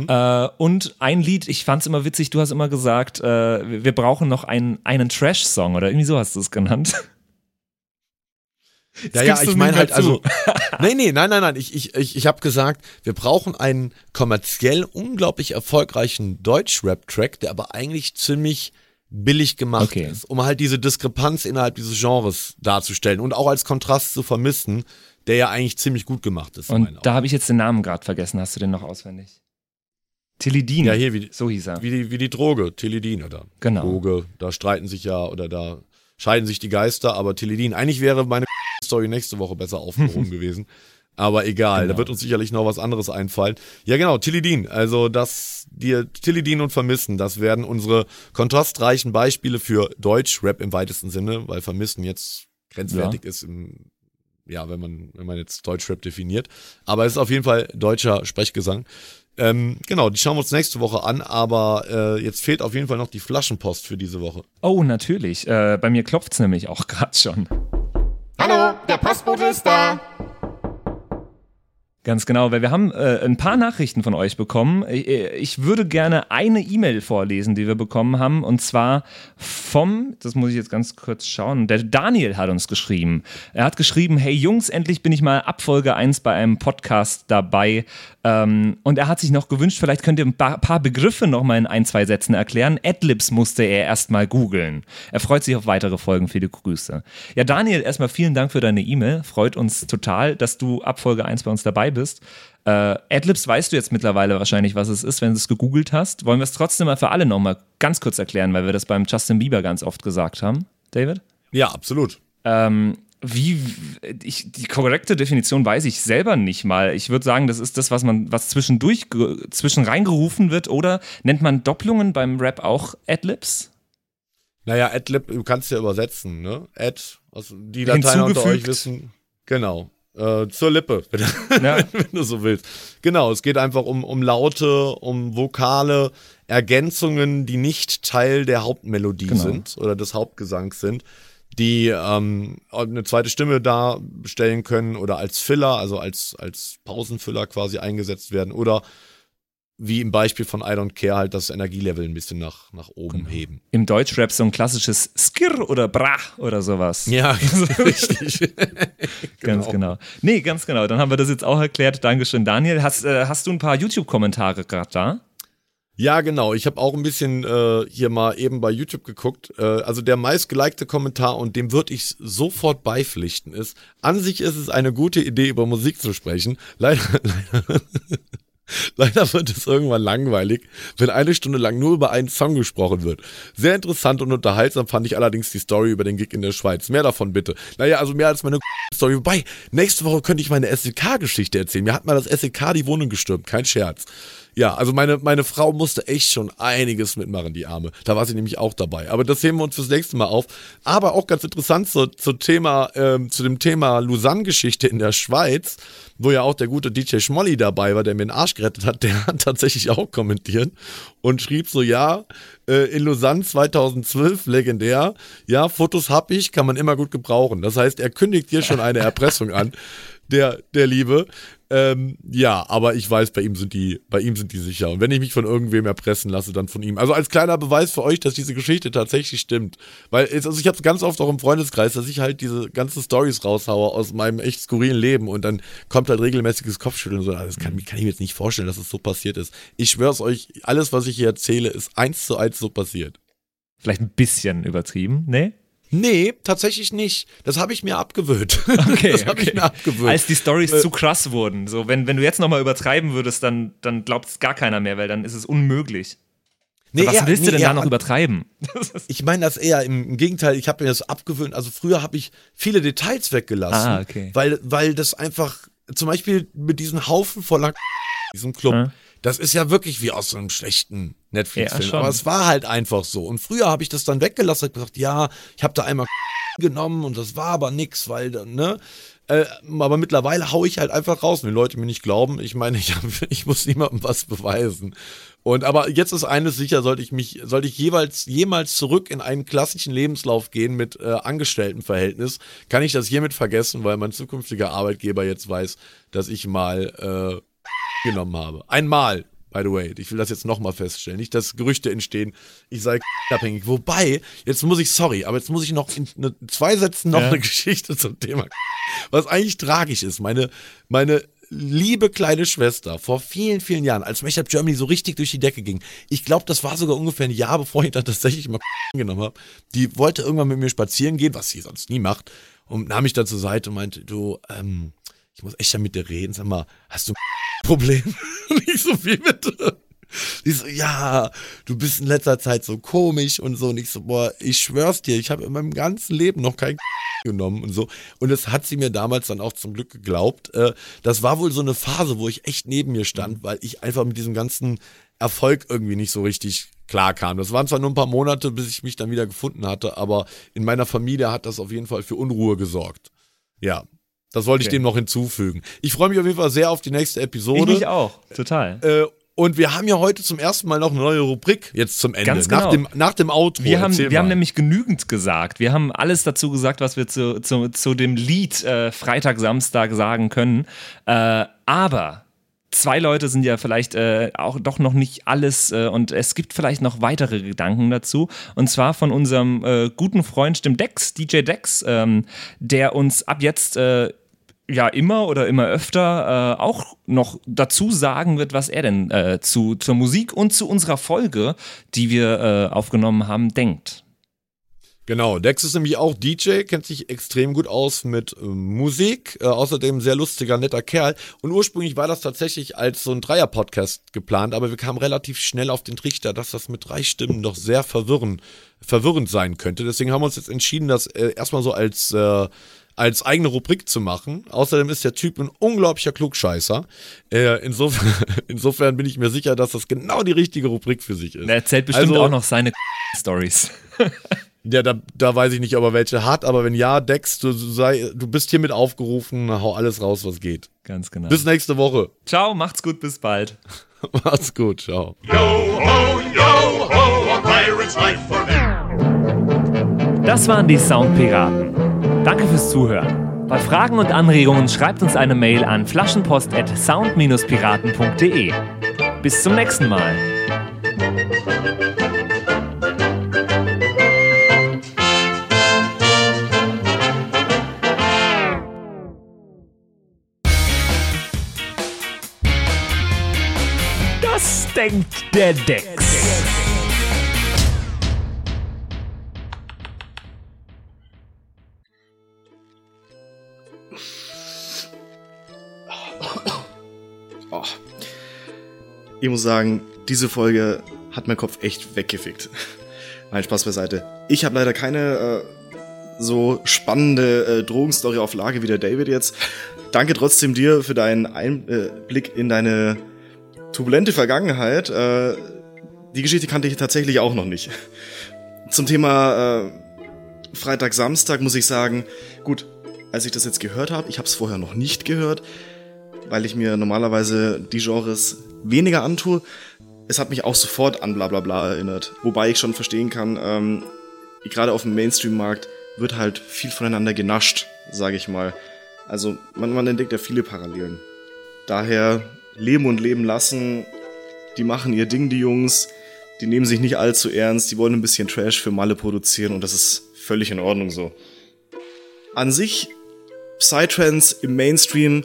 A: Äh, und ein Lied, ich fand es immer witzig, du hast immer gesagt, äh, wir wir brauchen noch einen, einen Trash-Song oder irgendwie so hast du es genannt. <laughs>
B: Ja, ja, ich meine halt, also. <laughs> nee, nee, nein, nein, nein. Ich, ich, ich, ich habe gesagt, wir brauchen einen kommerziell unglaublich erfolgreichen Deutsch-Rap-Track, der aber eigentlich ziemlich billig gemacht
A: Okay.
B: ist, um halt diese Diskrepanz innerhalb dieses Genres darzustellen und auch als Kontrast zu vermissen, der ja eigentlich ziemlich gut gemacht ist.
A: Und da habe ich jetzt den Namen gerade vergessen. Hast du den noch auswendig? Tilidin.
B: Ja, hier, wie-
A: so hieß er.
B: wie, die, wie die Droge, Tilidin oder
A: Genau.
B: Droge, da streiten sich ja oder da scheiden sich die Geister, aber Tilidin. Eigentlich wäre meine Story nächste Woche besser aufgehoben <laughs> gewesen. Aber egal,
A: Genau.
B: da wird uns sicherlich noch was anderes einfallen. Ja, genau, Tilidin. Also das, die Tilidin und Vermissen, das werden unsere kontrastreichen Beispiele für Deutsch-Rap im weitesten Sinne, weil Vermissen jetzt grenzwertig ist im, ja, wenn man, wenn man jetzt Deutsch-Rap definiert. Aber es ist auf jeden Fall deutscher Sprechgesang. Ähm, genau, die schauen wir uns nächste Woche an, aber äh, jetzt fehlt auf jeden Fall noch die Flaschenpost für diese Woche.
A: Oh, natürlich. Äh, bei mir klopft es nämlich auch <laughs> gerade schon.
G: Hallo, der Postbote ist da.
A: Ganz genau, weil wir haben äh, ein paar Nachrichten von euch bekommen. Ich, ich würde gerne eine E-Mail vorlesen, die wir bekommen haben, und zwar vom, das muss ich jetzt ganz kurz schauen, der Daniel hat uns geschrieben. Er hat geschrieben, hey Jungs, endlich bin ich mal ab Folge 1 bei einem Podcast dabei. Ähm, und er hat sich noch gewünscht, vielleicht könnt ihr ein paar, paar Begriffe noch mal in ein, zwei Sätzen erklären. Adlibs musste er erst mal googeln. Er freut sich auf weitere Folgen. Viele Grüße. Ja, Daniel, erstmal vielen Dank für deine E-Mail. Freut uns total, dass du ab Folge 1 bei uns dabei bist. Äh, Adlibs weißt du jetzt mittlerweile wahrscheinlich, was es ist, wenn du es gegoogelt hast. Wollen wir es trotzdem mal für alle noch mal ganz kurz erklären, weil wir das beim Justin Bieber ganz oft gesagt haben, David?
B: Ja, absolut.
A: Ähm, wie, ich, die korrekte Definition weiß ich selber nicht mal. Ich würde sagen, das ist das, was man, was zwischendurch, zwischen reingerufen wird, oder nennt man Doppelungen beim Rap auch Adlibs?
B: Naja, Adlib, du kannst ja übersetzen, ne? Ad, also die Lateiner unter euch wissen. Genau. äh, zur Lippe, <laughs> wenn,
A: Ja.
B: wenn du so willst. Genau, es geht einfach um, um Laute, um vokale Ergänzungen, die nicht Teil der Hauptmelodie
A: Genau.
B: sind oder des Hauptgesangs sind, die ähm, eine zweite Stimme darstellen können oder als Filler, also als, als Pausenfüller quasi eingesetzt werden oder wie im Beispiel von I Don't Care halt das Energielevel ein bisschen nach, nach oben
A: Genau.
B: heben.
A: Im Deutschrap so ein klassisches Skirr oder Brach oder sowas.
B: Ja, <laughs> <laughs> richtig.
A: Ganz genau. Nee, ganz genau. Dann haben wir das jetzt auch erklärt. Dankeschön, Daniel. Hast, äh, hast du ein paar YouTube-Kommentare gerade da?
B: Ja, genau. Ich habe auch ein bisschen äh, hier mal eben bei YouTube geguckt. Äh, also der meistgelikte Kommentar und dem würde ich sofort beipflichten ist, an sich ist es eine gute Idee, über Musik zu sprechen. Leider, leider, <laughs> leider wird es irgendwann langweilig, wenn eine Stunde lang nur über einen Song gesprochen wird. Sehr interessant und unterhaltsam fand ich allerdings die Story über den Gig in der Schweiz. Mehr davon bitte. Naja, also mehr als meine <laughs> Story. Wobei, nächste Woche könnte ich meine SEK-Geschichte erzählen. Mir hat mal das SEK die Wohnung gestürmt. Kein Scherz. Ja, also meine, meine Frau musste echt schon einiges mitmachen, die Arme. Da war sie nämlich auch dabei. Aber das heben wir uns fürs nächste Mal auf. Aber auch ganz interessant zu, zu, Thema, ähm, zu dem Thema Lausanne-Geschichte in der Schweiz, wo ja auch der gute DJ Schmolly dabei war, der mir den Arsch gerettet hat, <laughs> der hat tatsächlich auch kommentiert und schrieb so, ja, äh, in Lausanne 2012, legendär, ja, Fotos hab ich, kann man immer gut gebrauchen. Das heißt, er kündigt hier schon eine Erpressung an, der, der Liebe. Ähm, ja, aber ich weiß, bei ihm sind die, bei ihm sind die sicher. Und wenn ich mich von irgendwem erpressen lasse, dann von ihm. Also als kleiner Beweis für euch, dass diese Geschichte tatsächlich stimmt. Weil, also ich habe es ganz oft auch im Freundeskreis, dass ich halt diese ganzen Stories raushaue aus meinem echt skurrilen Leben und dann kommt halt regelmäßiges Kopfschütteln und so. Das kann, kann ich mir jetzt nicht vorstellen, dass es so passiert ist. Ich schwör's euch, alles, was ich hier erzähle, ist eins zu eins so passiert.
A: Vielleicht ein bisschen übertrieben, ne?
B: Nee, tatsächlich nicht. Das habe ich mir abgewöhnt. <laughs>
A: Okay,
B: das habe
A: okay.
B: ich mir abgewöhnt.
A: Als die Stories
B: Äh,
A: zu krass wurden. So, wenn, wenn du jetzt nochmal übertreiben würdest, dann, dann glaubt es gar keiner mehr, weil dann ist es unmöglich.
B: Nee,
A: Was
B: eher-
A: willst du
B: nee,
A: denn da noch übertreiben? <laughs>
B: Ich meine das eher im, im Gegenteil, ich habe mir das abgewöhnt. Also früher habe ich viele Details weggelassen,
A: Ah, okay.
B: weil, weil das einfach, zum Beispiel mit diesem Haufen voller <laughs> diesem Club,
A: Ja.
B: Das ist ja wirklich wie aus so einem schlechten
A: Ja,
B: Netflix-Film.
A: schon.
B: Aber es war halt einfach so. Und früher habe ich das dann weggelassen, hab gesagt, ja, ich habe da einmal <laughs> genommen und das war aber nix, weil dann, ne? Äh, aber mittlerweile hau ich halt einfach raus, wenn die Leute mir nicht glauben. Ich meine, ich, hab, <laughs> ich muss niemandem was beweisen. Und aber jetzt ist eines sicher, sollte ich mich, sollte ich jeweils jemals zurück in einen klassischen Lebenslauf gehen mit äh, Angestelltenverhältnis, kann ich das hiermit vergessen, weil mein zukünftiger Arbeitgeber jetzt weiß, dass ich mal äh, genommen habe. Einmal, by the way. Ich will das jetzt nochmal feststellen. Nicht, dass Gerüchte entstehen, ich sei <laughs> abhängig. Wobei, jetzt muss ich, sorry, aber jetzt muss ich noch in ne, zwei Sätzen noch
A: Ja.
B: eine <laughs> Geschichte zum Thema, <laughs> was eigentlich tragisch ist. Meine, meine liebe kleine Schwester vor vielen, vielen Jahren, als Mashup Germany so richtig durch die Decke ging, ich glaube, das war sogar ungefähr ein Jahr, bevor ich dann tatsächlich mal genommen habe, die wollte irgendwann mit mir spazieren gehen, was sie sonst nie macht, und nahm mich dann zur Seite und meinte, du, ähm, ich muss echt mit dir reden, sag mal, hast du ein Problem? <laughs> Und ich so, wie bitte? Die so, ja, du bist in letzter Zeit so komisch und so. Und ich so, boah, ich schwör's dir, ich habe in meinem ganzen Leben noch kein <laughs> genommen und so. Und das hat sie mir damals dann auch zum Glück geglaubt. Äh, das war wohl so eine Phase, wo ich echt neben mir stand, weil ich einfach mit diesem ganzen Erfolg irgendwie nicht so richtig klar kam. Das waren zwar nur ein paar Monate, bis ich mich dann wieder gefunden hatte, aber in meiner Familie hat das auf jeden Fall für Unruhe gesorgt. Ja, das wollte ich
A: Okay.
B: dem noch hinzufügen. Ich freue mich auf jeden Fall sehr auf die nächste
A: Ich
B: Episode.
A: mich auch, total.
B: Äh, und wir haben ja heute zum ersten Mal noch eine neue Rubrik jetzt zum Ende.
A: Ganz
B: nach,
A: genau.
B: dem, nach dem Outro.
A: Wir haben, wir haben nämlich genügend gesagt. Wir haben alles dazu gesagt, was wir zu, zu, zu dem Lied äh, Freitag, Samstag sagen können. Äh, aber zwei Leute sind ja vielleicht äh, auch doch noch nicht alles äh, und es gibt vielleicht noch weitere Gedanken dazu. Und zwar von unserem äh, guten Freund, dem Dex, DJ Dex, ähm, der uns ab jetzt äh, ja immer oder immer öfter äh, auch noch dazu sagen wird, was er denn äh, zu, zur Musik und zu unserer Folge, die wir äh, aufgenommen haben, denkt.
B: Genau, Dex ist nämlich auch DJ, kennt sich extrem gut aus mit äh, Musik, äh, außerdem sehr lustiger, netter Kerl. Und ursprünglich war das tatsächlich als so ein Dreier-Podcast geplant, aber wir kamen relativ schnell auf den Trichter, dass das mit drei Stimmen doch sehr verwirrend, verwirrend sein könnte. Deswegen haben wir uns jetzt entschieden, das äh, erstmal so als, äh, als eigene Rubrik zu machen. Außerdem ist der Typ ein unglaublicher Klugscheißer. Äh, insofern, <laughs> insofern bin ich mir sicher, dass das genau die richtige Rubrik für sich ist.
A: Er erzählt bestimmt
B: Also-
A: auch noch seine <laughs> Stories. <laughs>
B: Ja, da, da weiß ich nicht, ob er welche hat, aber wenn ja, Dex, du, sei, du bist hiermit aufgerufen, hau alles raus, was geht.
A: Ganz genau.
B: Bis nächste Woche.
A: Ciao, macht's gut, bis bald.
B: Macht's gut, ciao.
F: Das waren die Soundpiraten. Danke fürs Zuhören. Bei Fragen und Anregungen schreibt uns eine Mail an flaschenpost@sound-piraten.de. Bis zum nächsten Mal. Das denkt der Dex.
H: Ich muss sagen, diese Folge hat mein Kopf echt weggefickt. <laughs> Nein, Spaß beiseite. Ich habe leider keine äh, so spannende äh, Drogenstory auf Lage wie der David jetzt. Danke trotzdem dir für deinen Einblick in deine turbulente Vergangenheit. Äh, die Geschichte kannte ich tatsächlich auch noch nicht. <laughs> Zum Thema äh, Freitag, Samstag muss ich sagen, gut, als ich das jetzt gehört habe, ich habe es vorher noch nicht gehört, weil ich mir normalerweise die Genres weniger antue. Es hat mich auch sofort an bla bla bla erinnert. Wobei ich schon verstehen kann, ähm, gerade auf dem Mainstream-Markt wird halt viel voneinander genascht, sage ich mal. Also man, man entdeckt ja viele Parallelen. Daher leben und leben lassen, die machen ihr Ding, die Jungs, die nehmen sich nicht allzu ernst, die wollen ein bisschen Trash für Malle produzieren und das ist völlig in Ordnung so. An sich, Psytrance im Mainstream,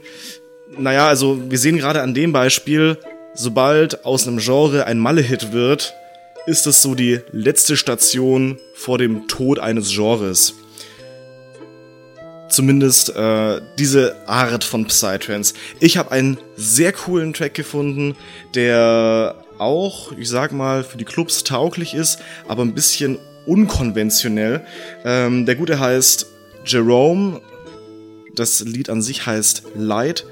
H: naja, also wir sehen gerade an dem Beispiel, sobald aus einem Genre ein Malle-Hit wird, ist es so die letzte Station vor dem Tod eines Genres. Zumindest äh, diese Art von Psytrance. Ich habe einen sehr coolen Track gefunden, der auch, ich sag mal, für die Clubs tauglich ist, aber ein bisschen unkonventionell. Ähm, der gute heißt Jerome. Das Lied an sich heißt Light.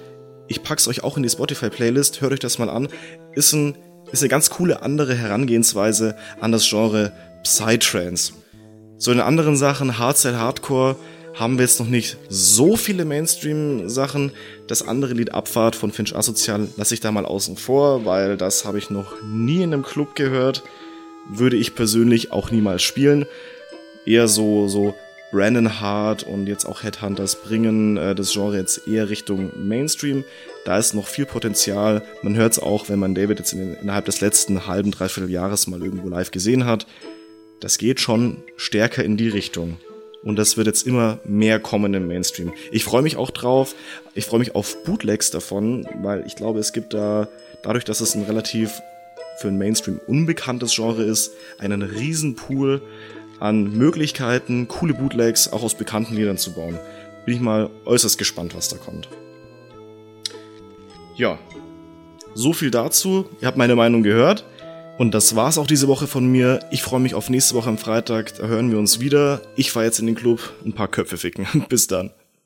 H: Ich pack's euch auch in die Spotify-Playlist. Hört euch das mal an. Ist, ein, ist eine ganz coole andere Herangehensweise an das Genre Psytrance. So in anderen Sachen, Hardstyle Hardcore, haben wir jetzt noch nicht so viele Mainstream-Sachen. Das andere Lied Abfahrt von Finch Asozial lasse ich da mal außen vor, weil das habe ich noch nie in einem Club gehört. Würde ich persönlich auch niemals spielen. Eher so, so Brandon Hart und jetzt auch Headhunters bringen äh, das Genre jetzt eher Richtung Mainstream. Da ist noch viel Potenzial. Man hört es auch, wenn man David jetzt in innerhalb des letzten halben, dreiviertel Jahres mal irgendwo live gesehen hat. Das geht schon stärker in die Richtung. Und das wird jetzt immer mehr kommen im Mainstream. Ich freue mich auch drauf. Ich freue mich auf Bootlegs davon, weil ich glaube, es gibt da, dadurch, dass es ein relativ für ein Mainstream unbekanntes Genre ist, einen riesen Pool an Möglichkeiten, coole Bootlegs auch aus bekannten Liedern zu bauen. Bin ich mal äußerst gespannt, was da kommt. Ja, so viel dazu. Ihr habt meine Meinung gehört. Und das war's auch diese Woche von mir. Ich freue mich auf nächste Woche am Freitag. Da hören wir uns wieder. Ich fahr jetzt in den Club ein paar Köpfe ficken. <laughs> Bis dann.